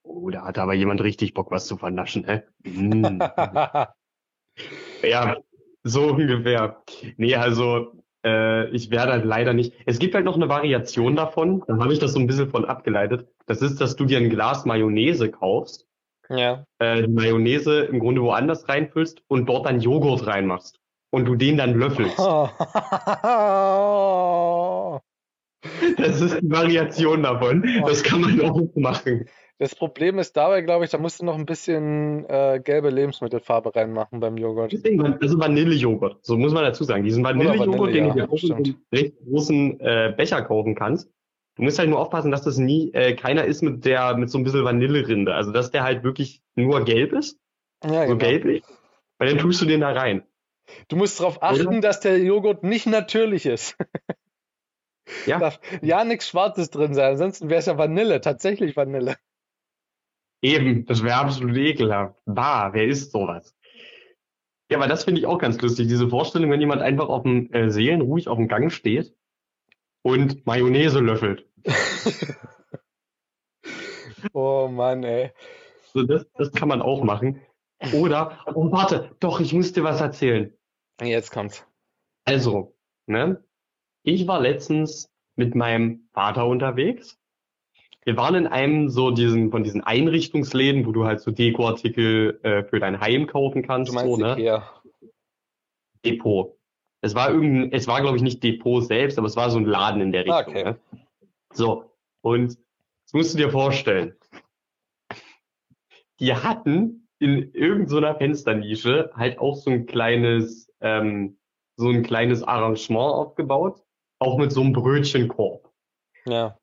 Oh, da hat aber jemand richtig Bock, was zu vernaschen, ne? Mm. Ja, so ungefähr. Nee, also äh, ich werde halt leider nicht. Es gibt halt noch eine Variation davon, da habe ich das so ein bisschen von abgeleitet. Das ist, dass du dir ein Glas Mayonnaise kaufst, Ja. äh, die Mayonnaise im Grunde woanders reinfüllst und dort dann Joghurt reinmachst. Und du den dann löffelst. Das ist die Variation davon. Das kann man auch machen. Das Problem ist dabei, glaube ich, da musst du noch ein bisschen äh, gelbe Lebensmittelfarbe reinmachen beim Joghurt. Deswegen, also Vanillejoghurt. So muss man dazu sagen. Diesen Vanillejoghurt, Vanille, den ja, du dir auch in einem recht großen äh, Becher kaufen kannst. Du musst halt nur aufpassen, dass das nie äh, keiner ist mit der mit so ein bisschen Vanillerinde. Also dass der halt wirklich nur gelb ist, Ja, so genau. gelblich. Weil dann tust du den da rein. Du musst darauf achten, dass der Joghurt nicht natürlich ist. Ja. Darf ja nichts Schwarzes drin sein, ansonsten wäre es ja Vanille, tatsächlich Vanille. Eben, das wäre absolut ekelhaft. Bah, wer isst sowas? Ja, aber das finde ich auch ganz lustig. Diese Vorstellung, wenn jemand einfach auf dem äh, Seelen ruhig auf dem Gang steht und Mayonnaise löffelt. Oh Mann, ey. So, das, das kann man auch machen. Oder, oh warte, doch, ich muss dir was erzählen. Jetzt kommt's. Also, ne? Ich war letztens mit meinem Vater unterwegs. Wir waren in einem so diesen, von diesen Einrichtungsläden, wo du halt so Dekoartikel äh, für dein Heim kaufen kannst, Du meinst so, ne? Ikea. Depot. Es war irgendein, es war glaube ich nicht Depot selbst, aber es war so ein Laden in der Ah, Richtung. okay. Ne? So, und das musst du dir vorstellen. Die hatten in irgendeiner Fensternische halt auch so ein kleines, ähm, so ein kleines Arrangement aufgebaut, auch mit so einem Brötchenkorb. Ja.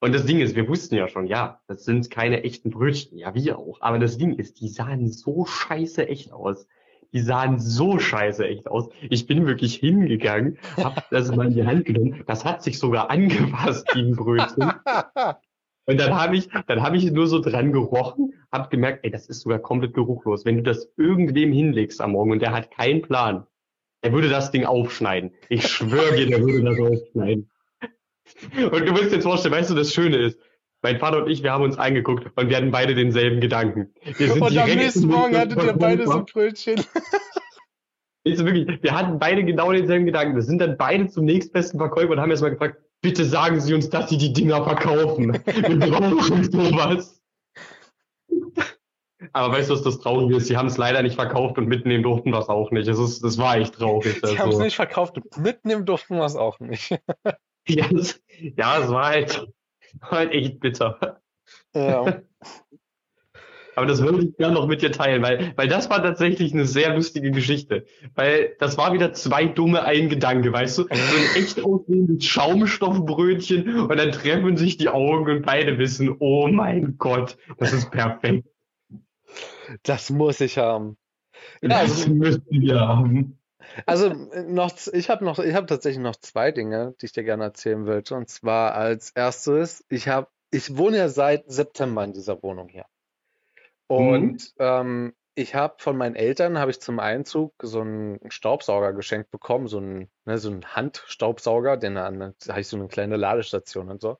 Und das Ding ist, wir wussten ja schon, ja, das sind keine echten Brötchen, ja, wir auch. Aber das Ding ist, die sahen so scheiße echt aus. Die sahen so scheiße echt aus. Ich bin wirklich hingegangen, hab das mal in die Hand genommen. Das hat sich sogar angepasst, die Brötchen. Und dann habe ich, dann habe ich nur so dran gerochen, habe gemerkt, ey, das ist sogar komplett geruchlos. Wenn du das irgendwem hinlegst am Morgen und der hat keinen Plan, der würde das Ding aufschneiden. Ich schwöre dir, der würde das aufschneiden. Und du musst dir jetzt vorstellen, weißt du, das Schöne ist, mein Vater und ich, wir haben uns angeguckt und wir hatten beide denselben Gedanken. Wir sind und am nächsten Morgen hattet ihr beide so ein Brötchen. Ist wirklich, wir hatten beide genau denselben Gedanken. Wir sind dann beide zum nächstbesten Verkäufer und haben erst mal gefragt, bitte sagen Sie uns, dass Sie die Dinger verkaufen. Wir brauchen sowas. Aber weißt du, was das Traurige ist? Sie haben es leider nicht verkauft und mitnehmen durften wir es auch nicht. Es ist, das war echt traurig. Sie also. haben es nicht verkauft und mitnehmen durften wir es auch nicht. ja, es, ja, es war halt, halt echt bitter. Ja. Aber das würde ich gerne noch mit dir teilen, weil, weil das war tatsächlich eine sehr lustige Geschichte. Weil das war wieder zwei dumme ein Gedanke, weißt du? So ein echt aussehendes Schaumstoffbrötchen und dann treffen sich die Augen und beide wissen, oh mein Gott, das ist perfekt. Das muss ich haben. Ja, das also, müssen wir haben. Also noch, ich habe noch, ich habe tatsächlich noch zwei Dinge, die ich dir gerne erzählen will. Und zwar als erstes, ich habe, ich wohne ja seit September in dieser Wohnung hier. Und mhm. ähm, ich habe von meinen Eltern habe ich zum Einzug so einen Staubsauger geschenkt bekommen, so einen, ne, so einen Handstaubsauger, den da habe ich so eine kleine Ladestation und so.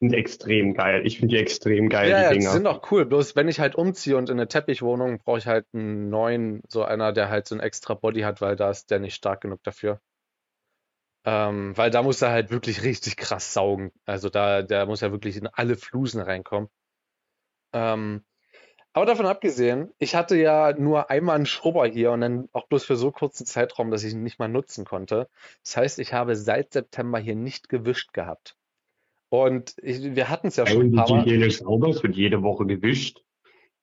Sind extrem geil. Ich finde die extrem geil, ja, die ja, Dinger. die sind auch cool. Bloß wenn ich halt umziehe und in eine Teppichwohnung brauche ich halt einen neuen, so einer, der halt so ein extra Body hat, weil da ist der nicht stark genug dafür. Ähm, weil da muss er halt wirklich richtig krass saugen. Also da, der muss ja wirklich in alle Flusen reinkommen. Ähm, aber davon abgesehen, ich hatte ja nur einmal einen Schrubber hier und dann auch bloß für so kurzen Zeitraum, dass ich ihn nicht mal nutzen konnte. Das heißt, ich habe seit September hier nicht gewischt gehabt. Und ich, wir hatten es ja schon paar Mal. Hygiene sauber, es wird jede Woche gewischt.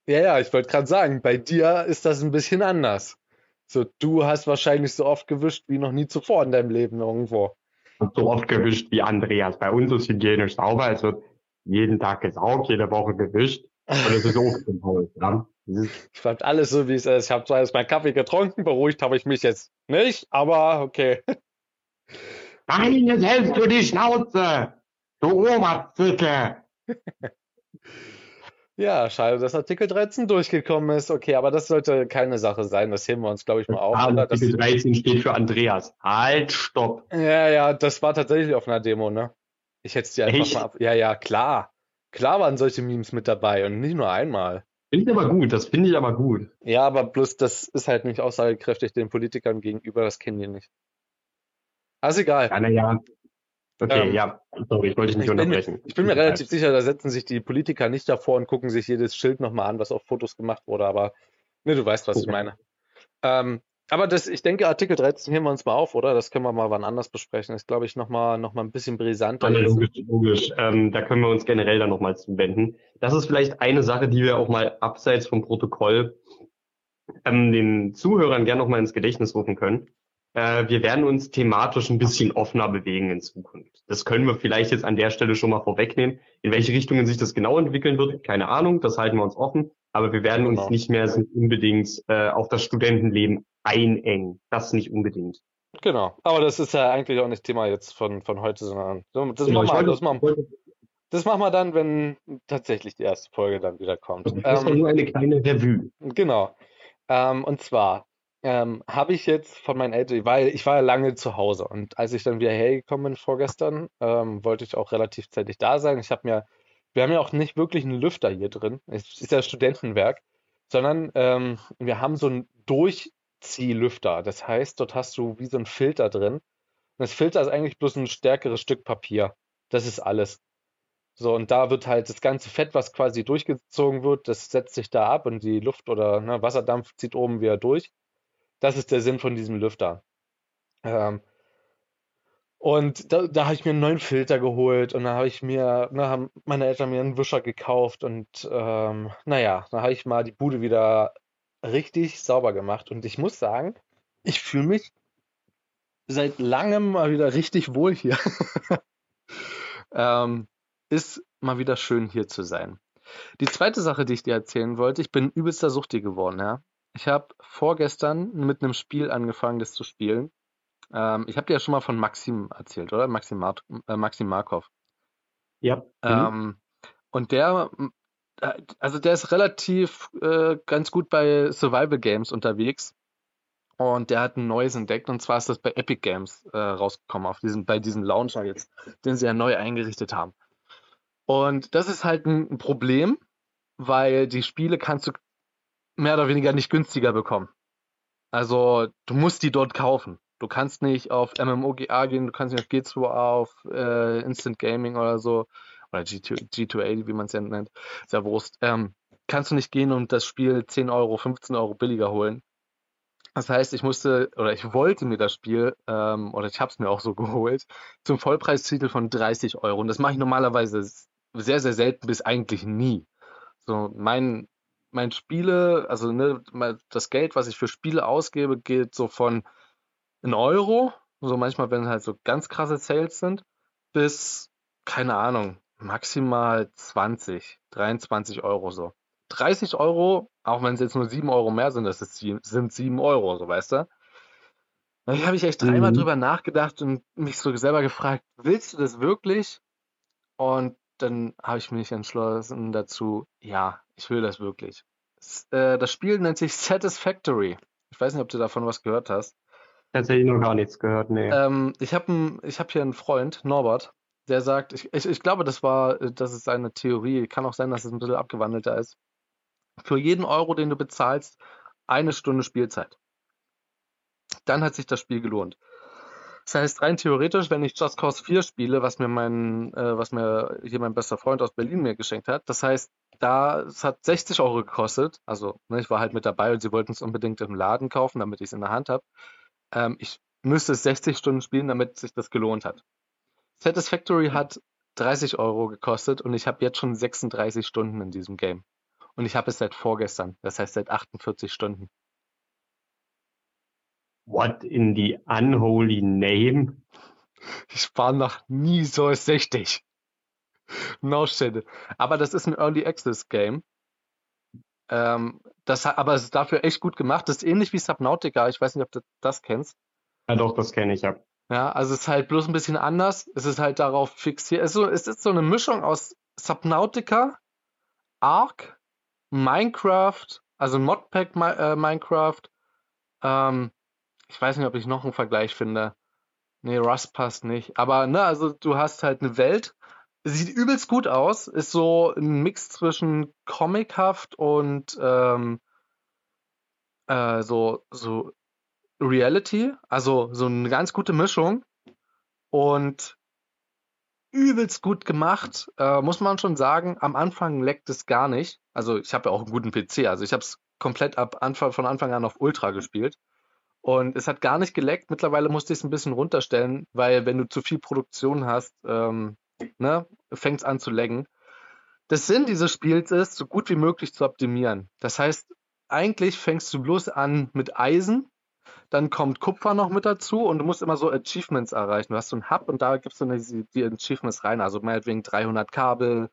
Ja, ja, ich wollte gerade sagen, bei dir ist das ein bisschen anders. So, du hast wahrscheinlich so oft gewischt wie noch nie zuvor in deinem Leben irgendwo. So oft gewischt wie Andreas. Bei uns ist hygienisch sauber, es wird jeden Tag gesaugt, jede Woche gewischt. Und es ist Obst im Haus, ja. Ich fand alles so, wie es ist. Ich habe zwar jetzt meinen Kaffee getrunken, beruhigt habe ich mich jetzt nicht, aber okay. Nein, jetzt hältst du die Schnauze! Du Oma-Zicke! ja, schade, dass Artikel 13 durchgekommen ist. Okay, aber das sollte keine Sache sein. Das heben wir uns, glaube ich, mal auf. Ah, Artikel 13 steht für Andreas. Halt, stopp! Ja, ja, das war tatsächlich auf einer Demo, ne? Ich hätte es dir einfach Echt? mal ab. Ja, ja, klar. Klar waren solche Memes mit dabei und nicht nur einmal. Finde ich aber gut, das finde ich aber gut. Ja, aber bloß das ist halt nicht aussagekräftig den Politikern gegenüber, das kennen die nicht. Also egal. Ja, naja. Okay, ähm, ja, sorry, ich wollte dich nicht ich unterbrechen. Bin, ich bin mir relativ sicher, da setzen sich die Politiker nicht davor und gucken sich jedes Schild nochmal an, was auf Fotos gemacht wurde, aber ne, du weißt, was okay. ich meine. Ähm, aber das, ich denke, Artikel 13 heben wir uns mal auf, oder? Das können wir mal wann anders besprechen. Das ist, glaube ich, nochmal noch mal ein bisschen brisanter. Ja, logisch, logisch. Ähm, da können wir uns generell dann nochmal zuwenden. Das ist vielleicht eine Sache, die wir auch mal abseits vom Protokoll ähm, den Zuhörern gerne nochmal ins Gedächtnis rufen können. Äh, wir werden uns thematisch ein bisschen offener bewegen in Zukunft. Das können wir vielleicht jetzt an der Stelle schon mal vorwegnehmen. In welche Richtungen sich das genau entwickeln wird, keine Ahnung, das halten wir uns offen. Aber wir werden genau. uns nicht mehr so unbedingt äh, auf das Studentenleben einengen. Das nicht unbedingt. Genau. Aber das ist ja eigentlich auch nicht Thema jetzt von, von heute, sondern das, genau, machen, wir, das, machen, das machen wir dann, wenn tatsächlich die erste Folge dann wieder kommt. Das ist ähm, nur eine kleine Revue. Genau. Ähm, und zwar ähm, habe ich jetzt von meinen Eltern, weil ich war ja lange zu Hause und als ich dann wieder hergekommen bin vorgestern, ähm, wollte ich auch relativ zeitig da sein. Ich habe mir, wir haben ja auch nicht wirklich einen Lüfter hier drin. Es ist ja Studentenwerk, sondern ähm, wir haben so einen Durchziehlüfter. Das heißt, dort hast du wie so einen Filter drin. Und das Filter ist eigentlich bloß ein stärkeres Stück Papier. Das ist alles. So, und da wird halt das ganze Fett, was quasi durchgezogen wird, das setzt sich da ab und die Luft oder ne, Wasserdampf zieht oben wieder durch. Das ist der Sinn von diesem Lüfter. Ähm, und da, da habe ich mir einen neuen Filter geholt und dann habe ich mir, ne, haben meine Eltern mir einen Wischer gekauft und ähm, naja, dann habe ich mal die Bude wieder richtig sauber gemacht und ich muss sagen, ich fühle mich seit langem mal wieder richtig wohl hier. ähm, ist mal wieder schön hier zu sein. Die zweite Sache, die ich dir erzählen wollte, ich bin übelster Suchti geworden, ja. Ich habe vorgestern mit einem Spiel angefangen, das zu spielen. Ähm, ich habe dir ja schon mal von Maxim erzählt, oder? Maxim, Mar äh, Maxim Markov. Ja. Mhm. Ähm, und der, also der ist relativ äh, ganz gut bei Survival Games unterwegs. Und der hat ein neues entdeckt, und zwar ist das bei Epic Games äh, rausgekommen, auf diesem, bei diesem Launcher jetzt, den sie ja neu eingerichtet haben. Und das ist halt ein Problem, weil die Spiele kannst du mehr oder weniger nicht günstiger bekommen. Also du musst die dort kaufen. Du kannst nicht auf MMOGA gehen, du kannst nicht auf G2A, auf äh, Instant Gaming oder so, oder G2, G2A, wie man es ja nennt, ist ja Wurst. Ähm, kannst du nicht gehen und das Spiel 10 Euro, 15 Euro billiger holen. Das heißt, ich musste oder ich wollte mir das Spiel, ähm, oder ich habe es mir auch so geholt, zum Vollpreistitel von 30 Euro. Und das mache ich normalerweise sehr, sehr selten bis eigentlich nie. So, mein, mein Spiele, also ne, das Geld, was ich für Spiele ausgebe, geht so von in Euro, so manchmal, wenn halt so ganz krasse Sales sind, bis, keine Ahnung, maximal 20, 23 Euro so. 30 Euro, auch wenn es jetzt nur 7 Euro mehr sind, das ist, sind 7 Euro, so weißt du. Da habe ich echt dreimal mhm. drüber nachgedacht und mich so selber gefragt, willst du das wirklich? Und dann habe ich mich entschlossen dazu, ja, ich will das wirklich. Das, äh, das Spiel nennt sich Satisfactory. Ich weiß nicht, ob du davon was gehört hast. Tatsächlich noch gar nichts gehört, nee. Ähm, ich habe hab hier einen Freund, Norbert, der sagt, ich, ich, ich glaube, das war, das ist eine Theorie, kann auch sein, dass es ein bisschen abgewandelter ist. Für jeden Euro, den du bezahlst, eine Stunde Spielzeit. Dann hat sich das Spiel gelohnt. Das heißt, rein theoretisch, wenn ich Just Cause 4 spiele, was mir mein, äh, was mir hier mein bester Freund aus Berlin mir geschenkt hat, das heißt, da, es hat 60 Euro gekostet. Also, ne, ich war halt mit dabei und sie wollten es unbedingt im Laden kaufen, damit ich es in der Hand habe. Ähm, ich müsste es 60 Stunden spielen, damit sich das gelohnt hat. Satisfactory hat 30 Euro gekostet und ich habe jetzt schon 36 Stunden in diesem Game. Und ich habe es seit vorgestern, das heißt seit 48 Stunden. What in the unholy name? Ich war noch nie so süchtig. No shit. Aber das ist ein Early Access Game. Ähm, das, aber es ist dafür echt gut gemacht. Das ist ähnlich wie Subnautica. Ich weiß nicht, ob du das kennst. Ja, doch, das kenne ich, ja. Ja, also es ist halt bloß ein bisschen anders. Es ist halt darauf fixiert. Es ist so, es ist so eine Mischung aus Subnautica, Ark, Minecraft, also Modpack äh, Minecraft, ähm, ich weiß nicht, ob ich noch einen Vergleich finde. Nee, Rust passt nicht. Aber, ne, also du hast halt eine Welt. Sieht übelst gut aus. Ist so ein Mix zwischen comichaft und ähm, äh, so, so Reality. Also so eine ganz gute Mischung. Und übelst gut gemacht, äh, muss man schon sagen. Am Anfang leckt es gar nicht. Also ich habe ja auch einen guten PC. Also ich habe es komplett ab Anfang, von Anfang an auf Ultra gespielt. Und es hat gar nicht geleckt. Mittlerweile musste ich es ein bisschen runterstellen, weil wenn du zu viel Produktion hast, ähm, ne, fängt es an zu laggen. Das Sinn dieses Spiels ist, so gut wie möglich zu optimieren. Das heißt, eigentlich fängst du bloß an mit Eisen, dann kommt Kupfer noch mit dazu und du musst immer so Achievements erreichen. Du hast so einen Hub und da gibst du die, die Achievements rein. Also meinetwegen 300 Kabel,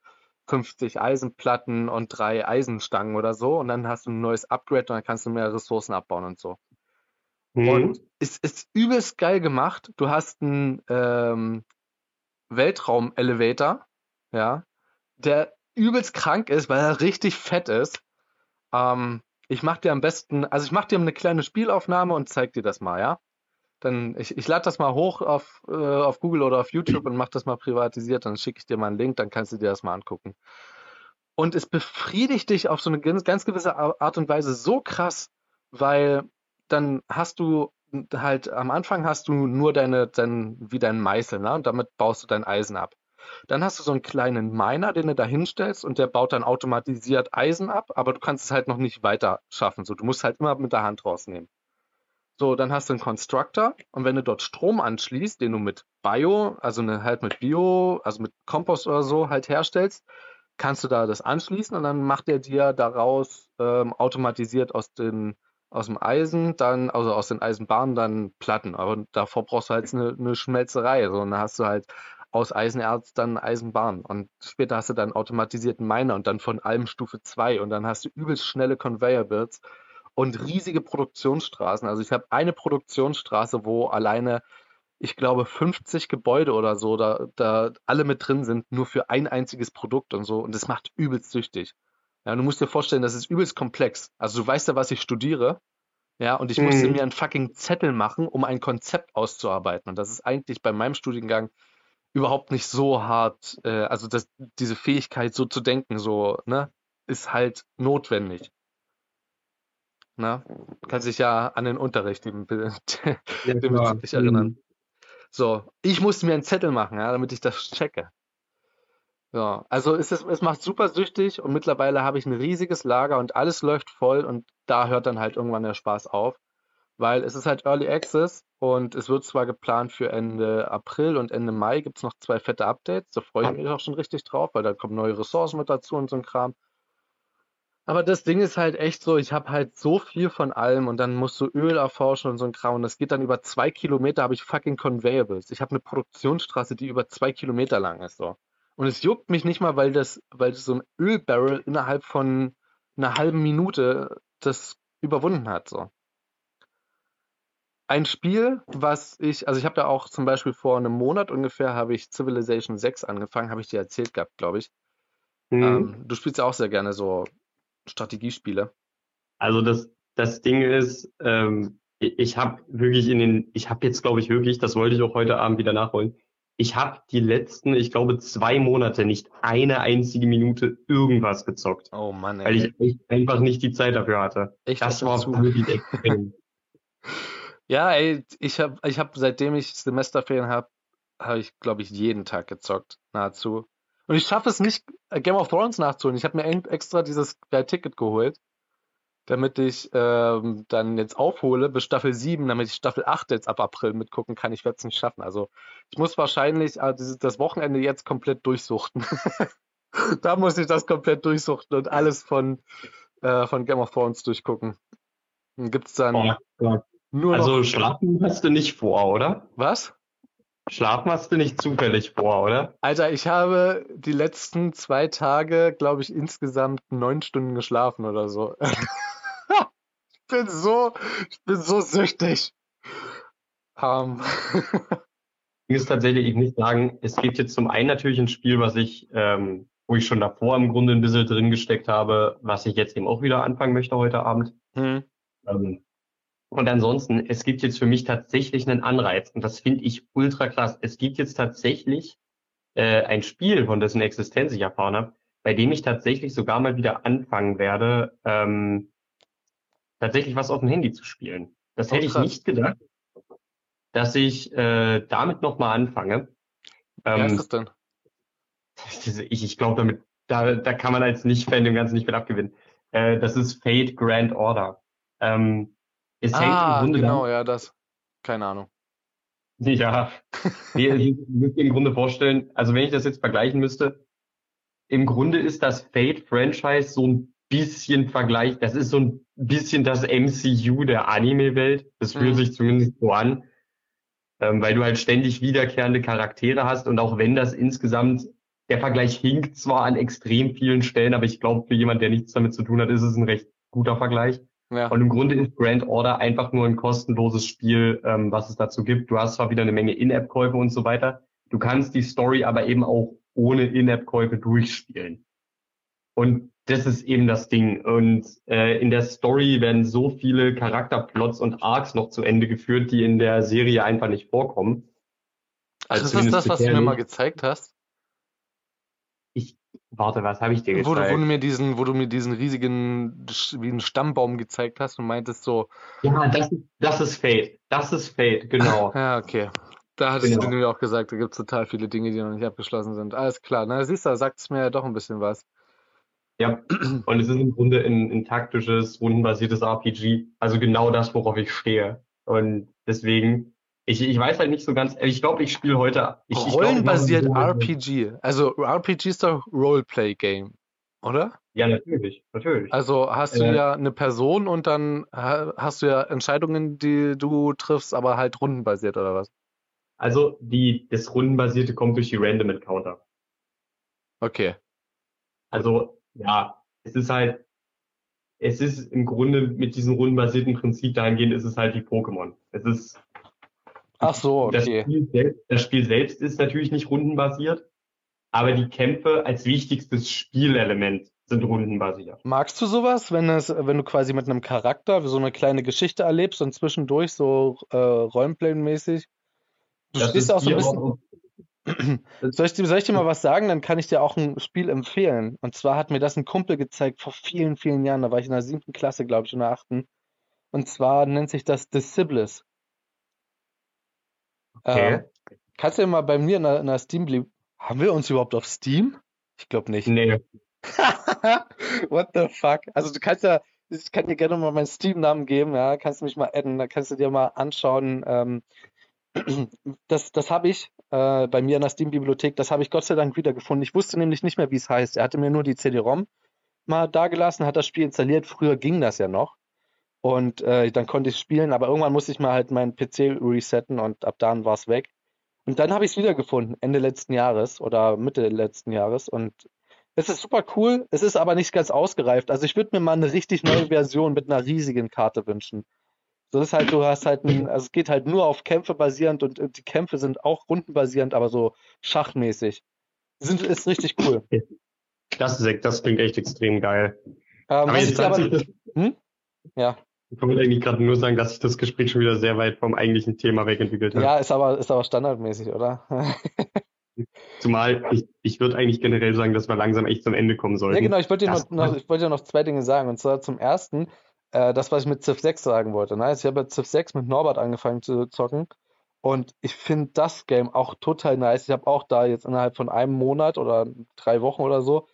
50 Eisenplatten und drei Eisenstangen oder so. Und dann hast du ein neues Upgrade und dann kannst du mehr Ressourcen abbauen und so. Mhm. Und es ist übelst geil gemacht. Du hast einen ähm, Weltraum-Elevator, ja, der übelst krank ist, weil er richtig fett ist. Ähm, ich mach dir am besten, also ich mach dir eine kleine Spielaufnahme und zeig dir das mal, ja. Dann, ich, ich lade das mal hoch auf, äh, auf Google oder auf YouTube und mach das mal privatisiert, dann schicke ich dir mal einen Link, dann kannst du dir das mal angucken. Und es befriedigt dich auf so eine ganz, ganz gewisse Art und Weise so krass, weil dann hast du halt am Anfang hast du nur deine, dein, wie dein Meißel, ne? Und damit baust du dein Eisen ab. Dann hast du so einen kleinen Miner, den du da hinstellst und der baut dann automatisiert Eisen ab, aber du kannst es halt noch nicht weiter schaffen. So, du musst halt immer mit der Hand rausnehmen. So, dann hast du einen Constructor und wenn du dort Strom anschließt, den du mit Bio, also eine, halt mit Bio, also mit Kompost oder so halt herstellst, kannst du da das anschließen und dann macht er dir daraus ähm, automatisiert aus den aus dem Eisen, dann, also aus den Eisenbahnen, dann Platten. Aber davor brauchst du halt eine, eine Schmelzerei. So, und dann hast du halt aus Eisenerz dann Eisenbahn. Und später hast du dann automatisierten Miner und dann von allem Stufe 2 und dann hast du übelst schnelle Conveyor Belts und riesige Produktionsstraßen. Also ich habe eine Produktionsstraße, wo alleine, ich glaube, 50 Gebäude oder so, da, da alle mit drin sind, nur für ein einziges Produkt und so. Und das macht übelst süchtig. Ja, du musst dir vorstellen, das ist übelst komplex. Also du weißt ja, was ich studiere. Ja, und ich mhm. musste mir einen fucking Zettel machen, um ein Konzept auszuarbeiten. Und das ist eigentlich bei meinem Studiengang überhaupt nicht so hart. Äh, also das, diese Fähigkeit, so zu denken, so, ne, ist halt notwendig. Na, kann sich ja an den Unterricht dem, ja, dem ich erinnern. Mhm. So, ich musste mir einen Zettel machen, ja, damit ich das checke. Ja, also es, ist, es macht super süchtig und mittlerweile habe ich ein riesiges Lager und alles läuft voll und da hört dann halt irgendwann der Spaß auf, weil es ist halt Early Access und es wird zwar geplant für Ende April und Ende Mai gibt es noch zwei fette Updates, da freue ich mich auch schon richtig drauf, weil da kommen neue Ressourcen mit dazu und so ein Kram. Aber das Ding ist halt echt so, ich habe halt so viel von allem und dann musst du Öl erforschen und so ein Kram. Und das geht dann über zwei Kilometer, habe ich fucking Conveyables. Ich habe eine Produktionsstraße, die über zwei Kilometer lang ist. So. Und es juckt mich nicht mal, weil das, weil so ein Ölbarrel innerhalb von einer halben Minute das überwunden hat. So. Ein Spiel, was ich, also ich habe da auch zum Beispiel vor einem Monat ungefähr, habe ich Civilization 6 angefangen, habe ich dir erzählt gehabt, glaube ich. Mhm. Ähm, du spielst ja auch sehr gerne so Strategiespiele. Also das, das Ding ist, ähm, ich habe wirklich in den, ich habe jetzt glaube ich wirklich, das wollte ich auch heute Abend wieder nachholen, ich habe die letzten, ich glaube, zwei Monate nicht eine einzige Minute irgendwas gezockt. Oh Mann, ey. Weil ich einfach nicht die Zeit dafür hatte. Echt, das war wirklich extrem. ja, ey, ich habe, ich hab, seitdem ich Semesterferien habe, habe ich, glaube ich, jeden Tag gezockt, nahezu. Und ich schaffe es nicht, Game of Thrones nachzuholen. Ich habe mir extra dieses Ticket geholt damit ich ähm, dann jetzt aufhole bis Staffel 7, damit ich Staffel 8 jetzt ab April mitgucken kann. Ich werde es nicht schaffen. Also ich muss wahrscheinlich äh, das Wochenende jetzt komplett durchsuchten. da muss ich das komplett durchsuchten und alles von, äh, von Game of Thrones durchgucken. Dann gibt es dann oh, nur Also noch... schlafen hast du nicht vor, oder? Was? Schlafen hast du nicht zufällig vor, oder? Alter, ich habe die letzten zwei Tage, glaube ich, insgesamt neun Stunden geschlafen oder so. ich bin so, ich bin so süchtig. Um. Ich muss tatsächlich ich nicht sagen, es gibt jetzt zum einen natürlich ein Spiel, was ich, ähm, wo ich schon davor im Grunde ein bisschen drin gesteckt habe, was ich jetzt eben auch wieder anfangen möchte heute Abend. Hm. Ähm, und ansonsten, es gibt jetzt für mich tatsächlich einen Anreiz und das finde ich ultra krass. Es gibt jetzt tatsächlich äh, ein Spiel, von dessen Existenz ich erfahren habe, bei dem ich tatsächlich sogar mal wieder anfangen werde, ähm, tatsächlich was auf dem Handy zu spielen. Das oh, hätte ich nicht gedacht, dass ich äh, damit nochmal anfange. Ähm, Wer ist das denn? Ich, ich glaube, damit, da, da kann man als Nicht-Fan dem Ganzen nicht mehr abgewinnen. Äh, das ist Fate Grand Order. Ähm, es ah, hängt im Grunde genau, dann, ja, das. Keine Ahnung. Ja, nee, ich müsste im Grunde vorstellen, also wenn ich das jetzt vergleichen müsste, im Grunde ist das Fate-Franchise so ein bisschen Vergleich, das ist so ein bisschen das MCU der Anime-Welt. Das fühlt mhm. sich zumindest so an, ähm, weil du halt ständig wiederkehrende Charaktere hast und auch wenn das insgesamt, der Vergleich hinkt zwar an extrem vielen Stellen, aber ich glaube, für jemand, der nichts damit zu tun hat, ist es ein recht guter Vergleich. Ja. Und im Grunde ist Grand Order einfach nur ein kostenloses Spiel, ähm, was es dazu gibt. Du hast zwar wieder eine Menge In-App-Käufe und so weiter. Du kannst die Story aber eben auch ohne In-App-Käufe durchspielen. Und das ist eben das Ding. Und äh, in der Story werden so viele Charakterplots und Arcs noch zu Ende geführt, die in der Serie einfach nicht vorkommen. Also ist das das, was du mir mal gezeigt hast? Ich warte, was habe ich dir gezeigt? Wo du, wo du mir diesen, wo du mir diesen riesigen wie einen Stammbaum gezeigt hast und meintest so. Ja, das ist, das ist Fate. Das ist Fate, genau. ja, okay. Da hattest genau. du mir auch gesagt, da gibt es total viele Dinge, die noch nicht abgeschlossen sind. Alles klar. Na, siehst du, sagt es mir ja doch ein bisschen was. Ja, und es ist im Grunde ein, ein taktisches, rundenbasiertes RPG. Also genau das, worauf ich stehe. Und deswegen, ich, ich weiß halt nicht so ganz, ich glaube, ich spiele heute. Ich, Rollenbasiert ich glaub, RPG. Also RPG ist doch Roleplay-Game, oder? Ja, natürlich, natürlich. Also hast du äh, ja eine Person und dann hast du ja Entscheidungen, die du triffst, aber halt rundenbasiert oder was? Also die, das Rundenbasierte kommt durch die Random Encounter. Okay. Also ja, es ist halt, es ist im Grunde mit diesem rundenbasierten Prinzip dahingehend ist es halt wie Pokémon. Es ist Ach so, das okay. Spiel, selbst, das Spiel selbst ist natürlich nicht rundenbasiert, aber die Kämpfe als wichtigstes Spielelement sind rundenbasiert. Magst du sowas, wenn es, wenn du quasi mit einem Charakter so eine kleine Geschichte erlebst und zwischendurch so äh, Rollenplay-mäßig? Du Das spielst ist auch so ein bisschen. auch- Soll ich, dir- soll ich dir mal was sagen? Dann kann ich dir auch ein Spiel empfehlen. Und zwar hat mir das ein Kumpel gezeigt vor vielen, vielen Jahren. Da war ich in der siebten Klasse, glaube ich, in der achten. Und zwar nennt sich das The Siblis. Okay. Ähm, kannst du dir mal bei mir in der, in der Steam, haben wir uns überhaupt auf Steam? Ich glaube nicht. Nee, What the fuck? Also du kannst ja, ich kann dir gerne mal meinen Steam-Namen geben, ja, kannst du mich mal adden, da kannst du dir mal anschauen. Ähm, das das habe ich äh, bei mir in der Steam-Bibliothek, das habe ich Gott sei Dank wiedergefunden. Ich wusste nämlich nicht mehr, wie es heißt. Er hatte mir nur die CD-ROM mal dagelassen, hat das Spiel installiert. Früher ging das ja noch. Und äh, dann konnte ich spielen, aber irgendwann musste ich mal halt meinen PC resetten und ab dann war es weg. Und dann habe ich es wiedergefunden, Ende letzten Jahres oder Mitte letzten Jahres. Und es ist super cool, es ist aber nicht ganz ausgereift. Also ich würde mir mal eine richtig neue Version mit einer riesigen Karte wünschen. So ist halt, du hast halt ein, also es geht halt nur auf Kämpfe basierend und, und die Kämpfe sind auch rundenbasierend, aber so schachmäßig. Sind, ist richtig cool. das ist, das klingt echt extrem geil. Ähm, Aber jetzt ich hat aber, das, hm? Ja, ich wollte eigentlich gerade nur sagen, dass sich das Gespräch schon wieder sehr weit vom eigentlichen Thema wegentwickelt hat. ja, ist aber, ist aber standardmäßig, oder? Zumal ich, ich würde eigentlich generell sagen, dass wir langsam echt zum Ende kommen sollten. Ja, genau, ich wollte dir noch, noch, ich wollte dir noch zwei Dinge sagen. Und zwar zum ersten, äh, das, was ich mit Civ 6 sagen wollte. Ne? Also ich habe ja Civ 6 mit Norbert angefangen zu zocken. Und ich finde das Game auch total nice. Ich habe auch da jetzt innerhalb von einem Monat oder drei Wochen oder so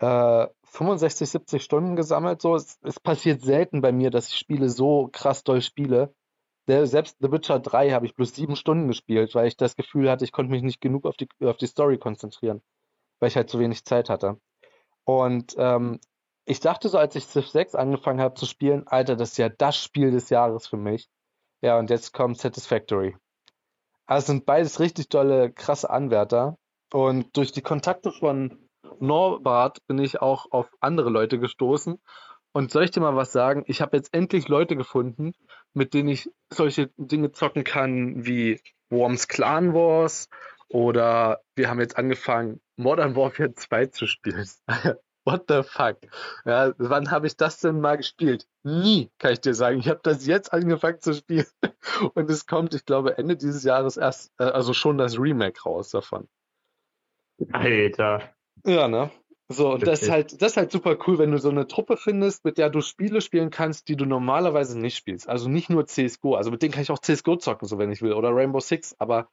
äh, 65, 70 Stunden gesammelt. So, es, es passiert selten bei mir, dass ich Spiele so krass doll spiele. Selbst The Witcher 3 habe ich bloß sieben Stunden gespielt, weil ich das Gefühl hatte, ich konnte mich nicht genug auf die, auf die Story konzentrieren, weil ich halt zu wenig Zeit hatte. Und ähm, ich dachte so, als ich Civ 6 angefangen habe zu spielen, Alter, das ist ja das Spiel des Jahres für mich. Ja, und jetzt kommt Satisfactory. Also sind beides richtig tolle, krasse Anwärter. Und durch die Kontakte von Norbert bin ich auch auf andere Leute gestoßen. Und soll ich dir mal was sagen? Ich habe jetzt endlich Leute gefunden, mit denen ich solche Dinge zocken kann wie Worms Clan Wars oder wir haben jetzt angefangen, Modern Warfare 2 zu spielen. What the fuck? Ja, wann habe ich das denn mal gespielt? Nie, kann ich dir sagen. Ich habe das jetzt angefangen zu spielen. Und es kommt, ich glaube, Ende dieses Jahres erst, äh, also schon das Remake raus davon. Alter. Ja, ne? So, und das ist halt, das ist halt super cool, wenn du so eine Truppe findest, mit der du Spiele spielen kannst, die du normalerweise nicht spielst. Also nicht nur CSGO. Also mit denen kann ich auch CSGO zocken, so wenn ich will. Oder Rainbow Six, aber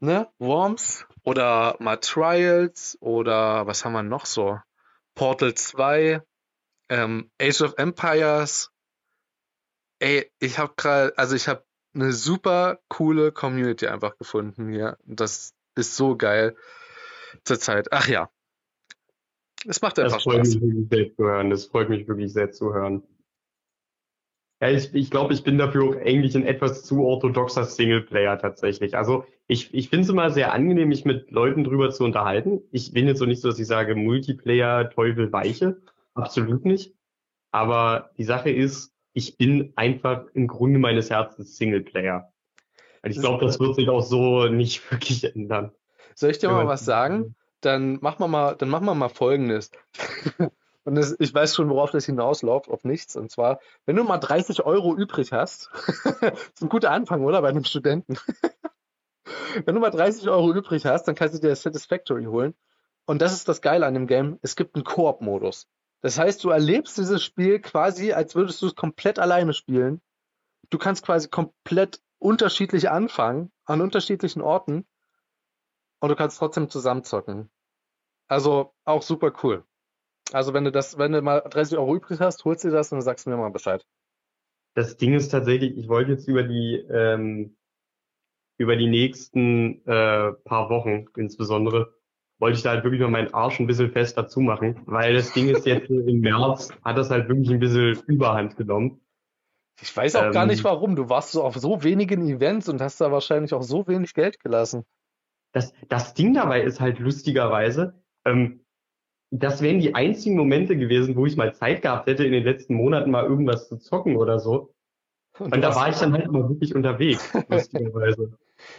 ne? Worms oder mal Trials oder was haben wir noch so? Portal 2, ähm, Age of Empires. Ey, ich habe gerade, also ich habe eine super coole Community einfach gefunden hier. Das ist so geil zur Zeit. Ach ja. Es macht einfach Das freut Spaß. mich wirklich sehr zu hören. Das freut mich wirklich sehr zu hören. Ja, ich, ich glaube, ich bin dafür auch eigentlich ein etwas zu orthodoxer Singleplayer tatsächlich. Also ich, ich finde es immer sehr angenehm, mich mit Leuten drüber zu unterhalten. Ich bin jetzt so nicht so, dass ich sage, Multiplayer, Teufel, Weiche. Absolut nicht. Aber die Sache ist, ich bin einfach im Grunde meines Herzens Singleplayer. Und ich glaube, das wird sich auch so nicht wirklich ändern. Soll ich dir mal was sagen? Dann machen wir mal, dann machen wir mal Folgendes. Und das, ich weiß schon, worauf das hinausläuft, auf nichts. Und zwar, wenn du mal 30 Euro übrig hast, ist ein guter Anfang, oder? Bei einem Studenten. Wenn du mal 30 Euro übrig hast, dann kannst du dir Satisfactory holen. Und das ist das Geile an dem Game. Es gibt einen Koop-Modus. Das heißt, du erlebst dieses Spiel quasi, als würdest du es komplett alleine spielen. Du kannst quasi komplett unterschiedlich anfangen, an unterschiedlichen Orten. Und du kannst trotzdem zusammenzocken. Also auch super cool. Also wenn du das, wenn du mal 30 Euro übrig hast, holst du das und dann sagst du mir mal Bescheid. Das Ding ist tatsächlich, ich wollte jetzt über die ähm, über die nächsten äh, paar Wochen insbesondere, wollte ich da halt wirklich mal meinen Arsch ein bisschen fest dazu machen, weil das Ding ist jetzt im März, hat das halt wirklich ein bisschen Überhand genommen. Ich weiß auch gar Ähm, nicht warum. Du warst so auf so wenigen Events und hast da wahrscheinlich auch so wenig Geld gelassen. Das, das Ding dabei ist halt lustigerweise, ähm, das wären die einzigen Momente gewesen, wo ich mal Zeit gehabt hätte, in den letzten Monaten mal irgendwas zu zocken oder so. Und du da war ich dann halt mal wirklich unterwegs, lustigerweise.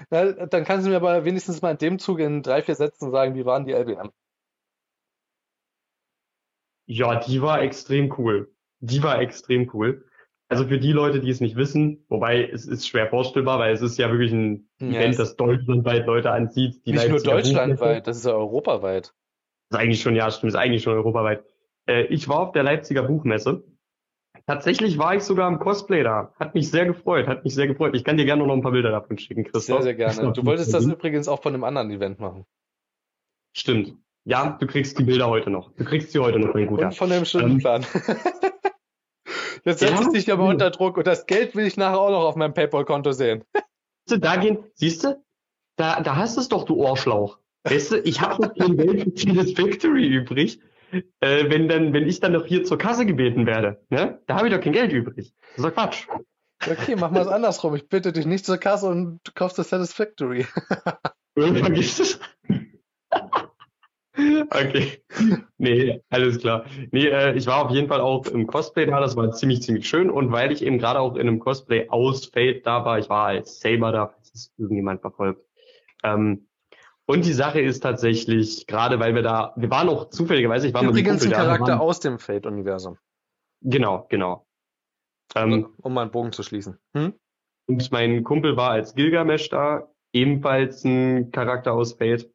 Na, dann kannst du mir aber wenigstens mal in dem Zug in drei, vier Sätzen sagen, wie waren die LBM? Ja, die war extrem cool. Die war extrem cool. Also für die Leute, die es nicht wissen, wobei es ist schwer vorstellbar, weil es ist ja wirklich ein Ja, Event, das deutschlandweit Leute anzieht. Die Nicht nur Leipziger Buchmesse. deutschlandweit, das ist ja europaweit. Ist eigentlich schon, ja, stimmt, ist eigentlich schon europaweit. Äh, ich war auf der Leipziger Buchmesse. Tatsächlich war ich sogar im Cosplay da. Hat mich sehr gefreut, hat mich sehr gefreut. Ich kann dir gerne noch ein paar Bilder davon schicken, Christoph. Sehr, sehr gerne. Du wolltest das übrigens auch von einem anderen Event machen. Stimmt. Ja, du kriegst die Bilder heute noch. Du kriegst sie heute noch, mein Guter. Und von dem Stundenplan. Jetzt Ja, setze ich dich aber unter Druck und das Geld will ich nachher auch noch auf meinem PayPal-Konto sehen. Siehst du, da gehen, siehst du, da, da hast du es doch, du Ohrschlauch. Weißt du, ich habe noch kein Geld für dieses Factory übrig, äh, wenn dann, wenn ich dann noch hier zur Kasse gebeten werde, ne? Da habe ich doch kein Geld übrig. Das ist doch Quatsch. Okay, mach mal es andersrum. Ich bitte dich nicht zur Kasse und du kaufst das Satisfactory. Irgendwann gibt es. Okay. Nee, alles klar. Nee, äh, ich war auf jeden Fall auch im Cosplay da, das war ziemlich, ziemlich schön. Und weil ich eben gerade auch in einem Cosplay aus Fate da war, ich war als Saber da, falls es irgendjemand verfolgt. Ähm, und die Sache ist tatsächlich, gerade weil wir da, wir waren auch zufälligerweise, ich war mit Übrigens ein da, wir Charakter waren, aus dem Fate-Universum. Genau, genau. Ähm, Um mal einen Bogen zu schließen. Hm? Und mein Kumpel war als Gilgamesh da, ebenfalls ein Charakter aus Fate.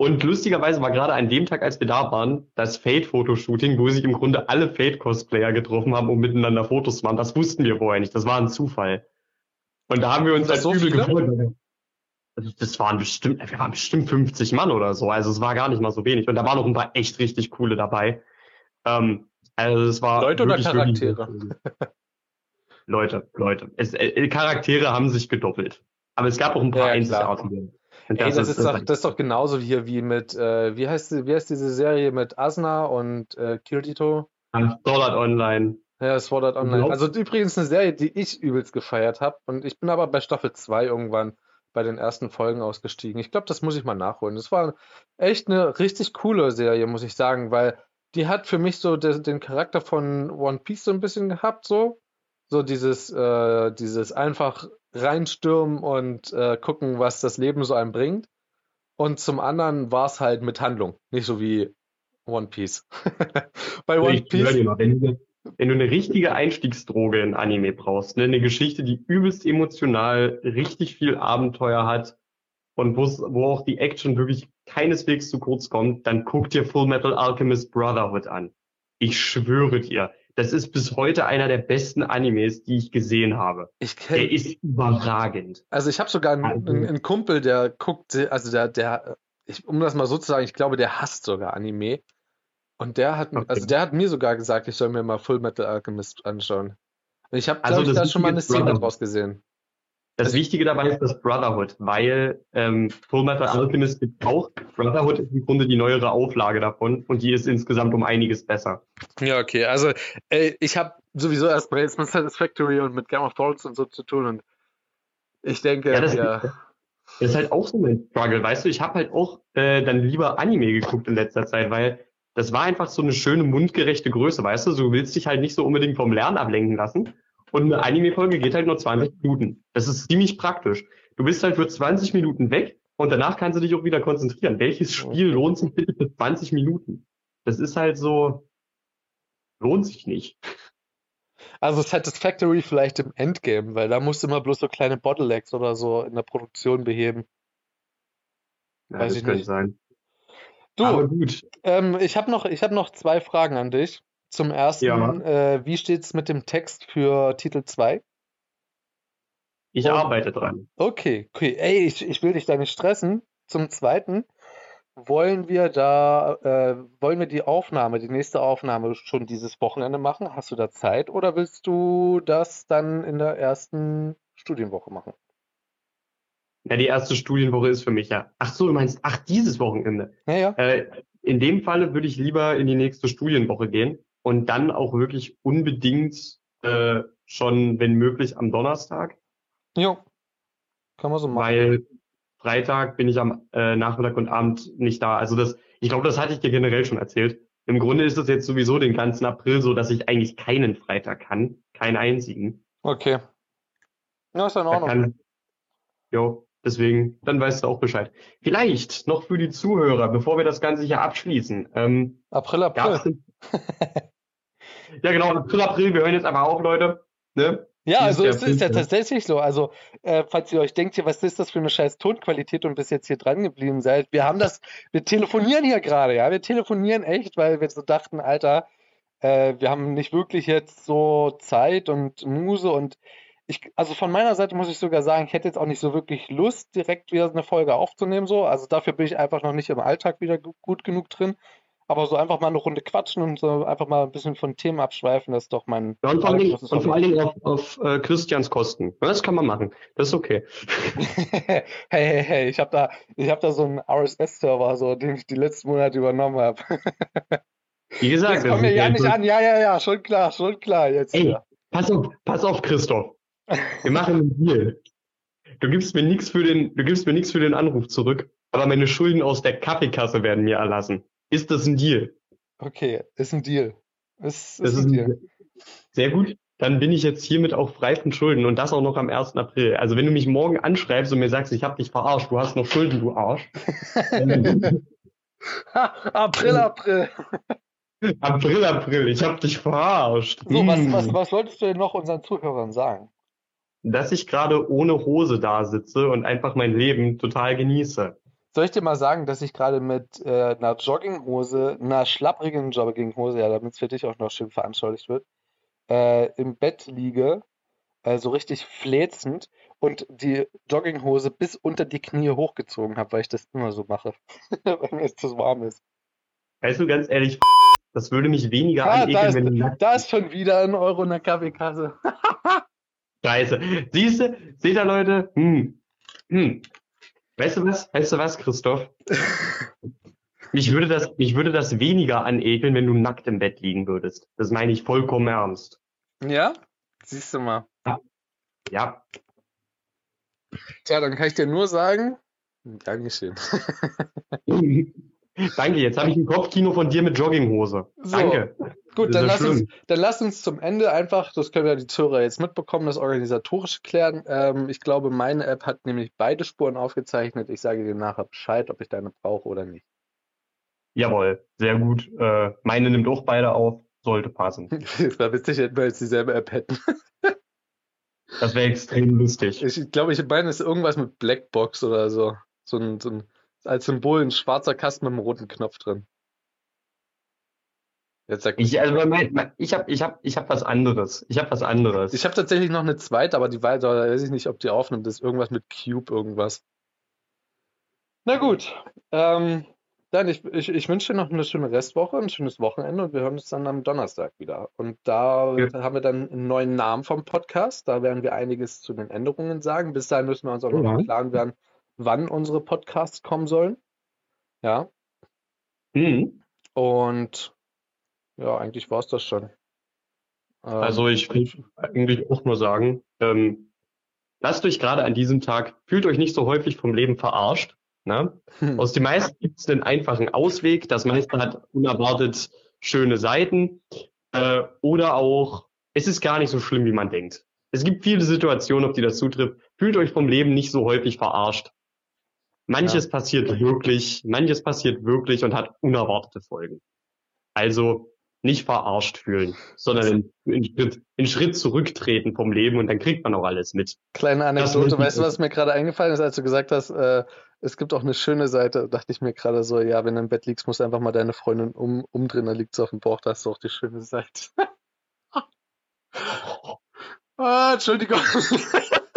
Und lustigerweise war gerade an dem Tag, als wir da waren, das Fate-Fotoshooting, wo sich im Grunde alle Fate-Cosplayer getroffen haben, um miteinander Fotos zu machen. Das wussten wir vorher nicht. Das war ein Zufall. Und da haben wir uns das halt so übel viele? Also das waren bestimmt, wir waren bestimmt 50 Mann oder so. Also es war gar nicht mal so wenig. Und da waren noch ein paar echt richtig coole dabei. Ähm, also es war Leute oder wirklich, Charaktere? Leute, Leute. Es, äh, Charaktere haben sich gedoppelt. Aber es gab auch ein paar Ja. Einzigartige. Und Ey, das ist doch, das ist doch genauso hier wie mit, äh, wie heißt, wie heißt diese Serie mit Asuna und äh, Kirito? Sword Art Online. Ja, Sword Art Online. Glaub- Also übrigens eine Serie, die ich übelst gefeiert habe. Und ich bin aber bei Staffel 2 irgendwann bei den ersten Folgen ausgestiegen. Ich glaube, das muss ich mal nachholen. Das war echt eine richtig coole Serie, muss ich sagen, weil die hat für mich so de- den Charakter von One Piece so ein bisschen gehabt, so. So dieses, äh, dieses einfach reinstürmen und äh, gucken, was das Leben so einem bringt. Und zum anderen war es halt mit Handlung, nicht so wie One Piece. Bei One Ich Piece mal, wenn wenn du eine richtige Einstiegsdroge in Anime brauchst, ne, eine Geschichte, die übelst emotional, richtig viel Abenteuer hat und wo auch die Action wirklich keineswegs zu kurz kommt, dann guck dir Full Metal Alchemist Brotherhood an. Ich schwöre dir, das ist bis heute einer der besten Animes, die ich gesehen habe. Ich Der kenne, ist überragend. also ich habe sogar einen, Also- einen, einen Kumpel, der guckt, also der, der, ich, um das mal so zu sagen, ich glaube, der hasst sogar Anime. Und der hat, Okay. also der hat mir sogar gesagt, ich soll mir mal Full Metal Alchemist anschauen. Und ich habe, Also glaube ich, das da schon mal eine Szene draus gesehen. Das Wichtige dabei ist das Brotherhood, weil ähm, Full Metal Alchemist gibt auch. Brotherhood ist im Grunde die neuere Auflage davon und die ist insgesamt um einiges besser. Ja, okay. Also, ey, ich habe sowieso erst mal jetzt mit Satisfactory und mit Game of Thrones und so zu tun und ich denke, Ja, das, ja, das ist halt auch so mein Struggle, weißt du? Ich habe halt auch äh, dann lieber Anime geguckt in letzter Zeit, weil das war einfach so eine schöne mundgerechte Größe, weißt du? Du willst dich halt nicht so unbedingt vom Lernen ablenken lassen. Und eine Anime-Folge geht halt nur 20 Minuten. Das ist ziemlich praktisch. Du bist halt für 20 Minuten weg und danach kannst du dich auch wieder konzentrieren. Welches Spiel lohnt sich bitte für 20 Minuten? Das ist halt so, lohnt sich nicht. Also Satisfactory vielleicht im Endgame, weil da musst du immer bloß so kleine Bottlenecks oder so in der Produktion beheben. Ja, Weiß das ich könnte nicht. sein. Du, Aber gut. ähm, ich habe noch, ich hab noch zwei Fragen an dich. Zum ersten, Ja. äh, wie steht's mit dem Text für Titel 2? Ich Und- arbeite dran. Okay, okay. Ey, ich, ich will dich da nicht stressen. Zum zweiten, wollen wir da, äh, wollen wir die Aufnahme, die nächste Aufnahme schon dieses Wochenende machen? Hast du da Zeit oder willst du das dann in der ersten Studienwoche machen? Ja, die erste Studienwoche ist für mich ja. Ach so, du meinst, ach, dieses Wochenende. Naja. Äh, in dem Falle würde ich lieber in die nächste Studienwoche gehen und dann auch wirklich unbedingt äh, schon, wenn möglich, am Donnerstag, Jo. Kann man so machen. weil Freitag bin ich am äh, Nachmittag und Abend nicht da. Also das, ich glaube, das hatte ich dir generell schon erzählt. Im Grunde ist es jetzt sowieso den ganzen April so, dass ich eigentlich keinen Freitag kann, keinen einzigen. Okay. Ja, ist in Da Ordnung. kann, jo, deswegen, dann weißt du auch Bescheid. Vielleicht noch für die Zuhörer, bevor wir das Ganze hier abschließen. Ähm, April, April. ja, genau, April, April, wir hören jetzt aber auf, Leute. Ne? Ja, also es ist ja fünfte. tatsächlich so. Also, äh, falls ihr euch denkt, hier, was ist das für eine scheiß Tonqualität und bis jetzt hier dran geblieben seid, wir haben das, wir telefonieren hier gerade, ja, wir telefonieren echt, weil wir so dachten, Alter, äh, wir haben nicht wirklich jetzt so Zeit und Muse und ich, also von meiner Seite muss ich sogar sagen, ich hätte jetzt auch nicht so wirklich Lust, direkt wieder eine Folge aufzunehmen, so. Also dafür bin ich einfach noch nicht im Alltag wieder gu- gut genug drin. Aber so einfach mal eine Runde quatschen und so einfach mal ein bisschen von Themen abschweifen, das ist doch mein Ja, und vor allen Dingen, und vor allen Dingen auf, auf äh, Christians Kosten. Das kann man machen. Das ist okay. Hey, hey, hey, ich habe da, ich hab da so einen RSS-Server, so, den ich die letzten Monate übernommen habe. Wie gesagt, das kommt mir ja nicht an. Ja, ja, ja, schon klar, schon klar. Jetzt Ey, pass auf, pass auf, Christoph. Wir machen einen Deal. Du gibst mir nichts für den, du gibst mir nichts für den Anruf zurück, aber meine Schulden aus der Kaffeekasse werden mir erlassen. Ist das ein Deal? Okay, ist ein Deal. Ist, Das ist ein Deal. Sehr gut. Dann bin ich jetzt hiermit auch frei von Schulden und das auch noch am 1. April. Also wenn du mich morgen anschreibst und mir sagst, ich habe dich verarscht, du hast noch Schulden, du Arsch. April, April. April, April, ich habe dich verarscht. So, was, Hm. was, was wolltest du denn noch unseren Zuhörern sagen? Dass ich gerade ohne Hose da sitze und einfach mein Leben total genieße. Soll ich dir mal sagen, dass ich gerade mit äh, einer Jogginghose, einer schlapprigen Jogginghose, ja, damit es für dich auch noch schön veranschaulicht wird, äh, im Bett liege, äh, so richtig fläzend und die Jogginghose bis unter die Knie hochgezogen habe, weil ich das immer so mache, weil mir es zu warm ist. Weißt du, ganz ehrlich, das würde mich weniger Ah, da anekeln, ist, wenn da ist schon wieder ein Euro in der Kaffeekasse. Scheiße. Siehst du, seht ihr Leute? Hm. Hm. Weißt du was? Weißt du was, Christoph? Mich würde das, mich würde das weniger anekeln, wenn du nackt im Bett liegen würdest. Das meine ich vollkommen ernst. Ja? Siehst du mal. Ja. Tja, dann kann ich dir nur sagen, Dankeschön. Danke, jetzt habe ich ein Kopfkino von dir mit Jogginghose. So. Danke. Gut, dann lass, uns, dann lass uns zum Ende einfach, das können ja die Zuhörer jetzt mitbekommen, das Organisatorische klären. Ähm, ich glaube, meine App hat nämlich beide Spuren aufgezeichnet. Ich sage dir nachher Bescheid, ob ich deine brauche oder nicht. Jawohl, sehr gut. Äh, meine nimmt auch beide auf. Sollte passen. Das war witzig, hätten wir jetzt dieselbe App hätten. Das wäre extrem lustig. Ich glaube, ich meine, es ist irgendwas mit Blackbox oder so. So ein, so ein als Symbol ein schwarzer Kasten mit einem roten Knopf drin. Jetzt sag Ich, also mein, ich habe ich hab, ich hab was anderes. Ich habe was anderes. Ich habe tatsächlich noch eine zweite, aber die weiß, weiß ich nicht, ob die aufnimmt. Das ist irgendwas mit Cube, irgendwas. Na gut. Ähm, dann, ich, ich, ich wünsche dir noch eine schöne Restwoche, ein schönes Wochenende und wir hören uns dann am Donnerstag wieder. Und da Ja. haben wir dann einen neuen Namen vom Podcast. Da werden wir einiges zu den Änderungen sagen. Bis dahin müssen wir uns auch noch Ja. im Klaren werden, wann unsere Podcasts kommen sollen. Ja. Hm. Und ja, eigentlich war es das schon. Ähm, Also ich will eigentlich auch nur sagen, ähm, lasst euch gerade an diesem Tag, fühlt euch nicht so häufig vom Leben verarscht. Ne? hm. Aus dem meisten gibt es einen einfachen Ausweg. Das meiste hat unerwartet schöne Seiten. Äh, oder auch, es ist gar nicht so schlimm, wie man denkt. Es gibt viele Situationen, auf die das zutrifft. Fühlt euch vom Leben nicht so häufig verarscht. Manches passiert wirklich, manches passiert wirklich und hat unerwartete Folgen. Also nicht verarscht fühlen, sondern in, in, Schritt, in Schritt zurücktreten vom Leben und dann kriegt man auch alles mit. Kleine Anekdote, weißt du, was mir gerade eingefallen ist, als du gesagt hast, äh, es gibt auch eine schöne Seite, dachte ich mir gerade so, ja, wenn du im Bett liegst, musst du einfach mal deine Freundin um, umdrehen, dann liegt sie auf dem Bauch, da hast du auch die schöne Seite. ah, Entschuldigung.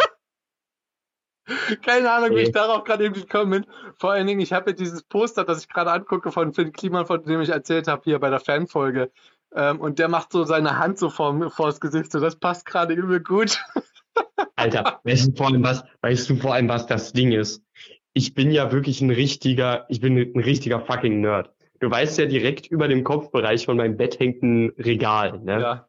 Keine Ahnung, wie ich darauf gerade eben gekommen bin. Vor allen Dingen, ich habe ja dieses Poster, das ich gerade angucke von Finn Kliman, von dem ich erzählt habe, hier bei der Fanfolge. Ähm, und der macht so seine Hand so vor, vors Gesicht, so das passt gerade übel gut. Alter, weißt du vor allem was, weißt du vor allem was das Ding ist? Ich bin ja wirklich ein richtiger, ich bin ein richtiger fucking Nerd. Du weißt ja direkt über dem Kopfbereich von meinem Bett hängt ein Regal, ne? Ja.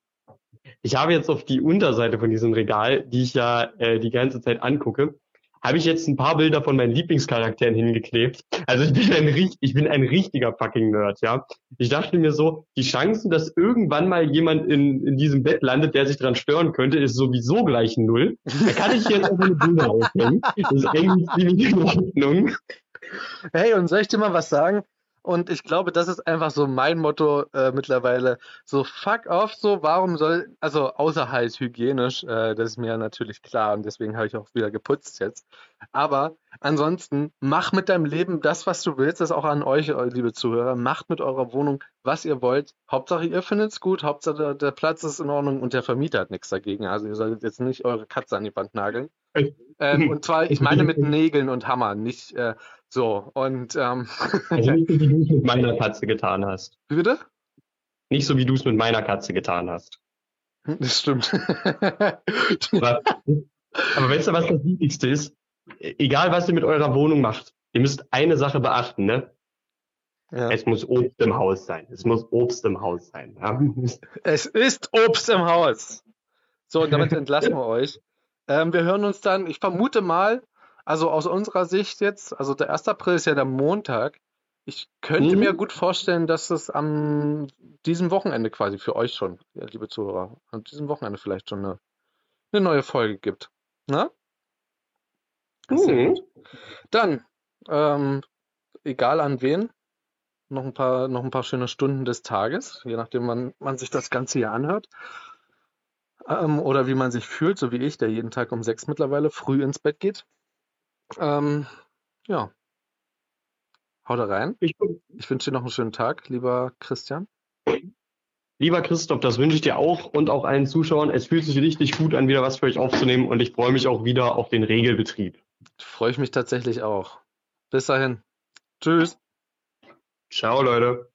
ich habe jetzt auf die Unterseite von diesem Regal, die ich ja äh, die ganze Zeit angucke, habe ich jetzt ein paar Bilder von meinen Lieblingscharakteren hingeklebt. Also ich bin ein, ich bin ein richtiger fucking Nerd, ja. Ich dachte mir so, die Chancen, dass irgendwann mal jemand in, in diesem Bett landet, der sich dran stören könnte, ist sowieso gleich null. Da kann ich jetzt einfach eine Bilder aufhängen. Das ist eigentlich ziemlich in Ordnung. Hey, und soll ich dir mal was sagen? Und ich glaube, das ist einfach so mein Motto äh, mittlerweile. So fuck off, so warum soll, also außer halt hygienisch, äh, das ist mir natürlich klar und deswegen habe ich auch wieder geputzt jetzt. Aber ansonsten mach mit deinem Leben das, was du willst, das auch an euch, liebe Zuhörer. Macht mit eurer Wohnung, was ihr wollt. Hauptsache ihr findet es gut, Hauptsache der, der, Platz ist in Ordnung und der Vermieter hat nichts dagegen. Also ihr solltet jetzt nicht eure Katze an die Wand nageln. Ähm, und zwar, ich meine mit Nägeln und Hammer, nicht äh, so. Und ähm, also nicht so, wie du es mit meiner Katze getan hast. Wie bitte? Nicht so, wie du es mit meiner Katze getan hast. Das stimmt. aber, aber weißt du, was das Wichtigste ist? Egal, was ihr mit eurer Wohnung macht, ihr müsst eine Sache beachten, ne? Ja. Es muss Obst im Haus sein. Es muss Obst im Haus sein. Ja? Es ist Obst im Haus. So, und damit entlassen wir euch. Ähm, wir hören uns dann, ich vermute mal, also aus unserer Sicht jetzt, also der 1. April ist ja der Montag. Ich könnte mhm. mir gut vorstellen, dass es am diesem Wochenende quasi für euch schon, liebe Zuhörer, an diesem Wochenende vielleicht schon eine, eine neue Folge gibt. Na? Mhm. Dann, ähm, egal an wen, noch ein paar, noch ein paar schöne Stunden des Tages, je nachdem man, man sich das Ganze hier anhört ähm, oder wie man sich fühlt, so wie ich, der jeden Tag um sechs mittlerweile früh ins Bett geht. Ähm, ja. Haut rein. Ich, ich wünsche dir noch einen schönen Tag, lieber Christian. Lieber Christoph, das wünsche ich dir auch und auch allen Zuschauern. Es fühlt sich richtig gut an, wieder was für euch aufzunehmen und ich freue mich auch wieder auf den Regelbetrieb. Freue ich mich tatsächlich auch. Bis dahin. Tschüss. Ciao, Leute.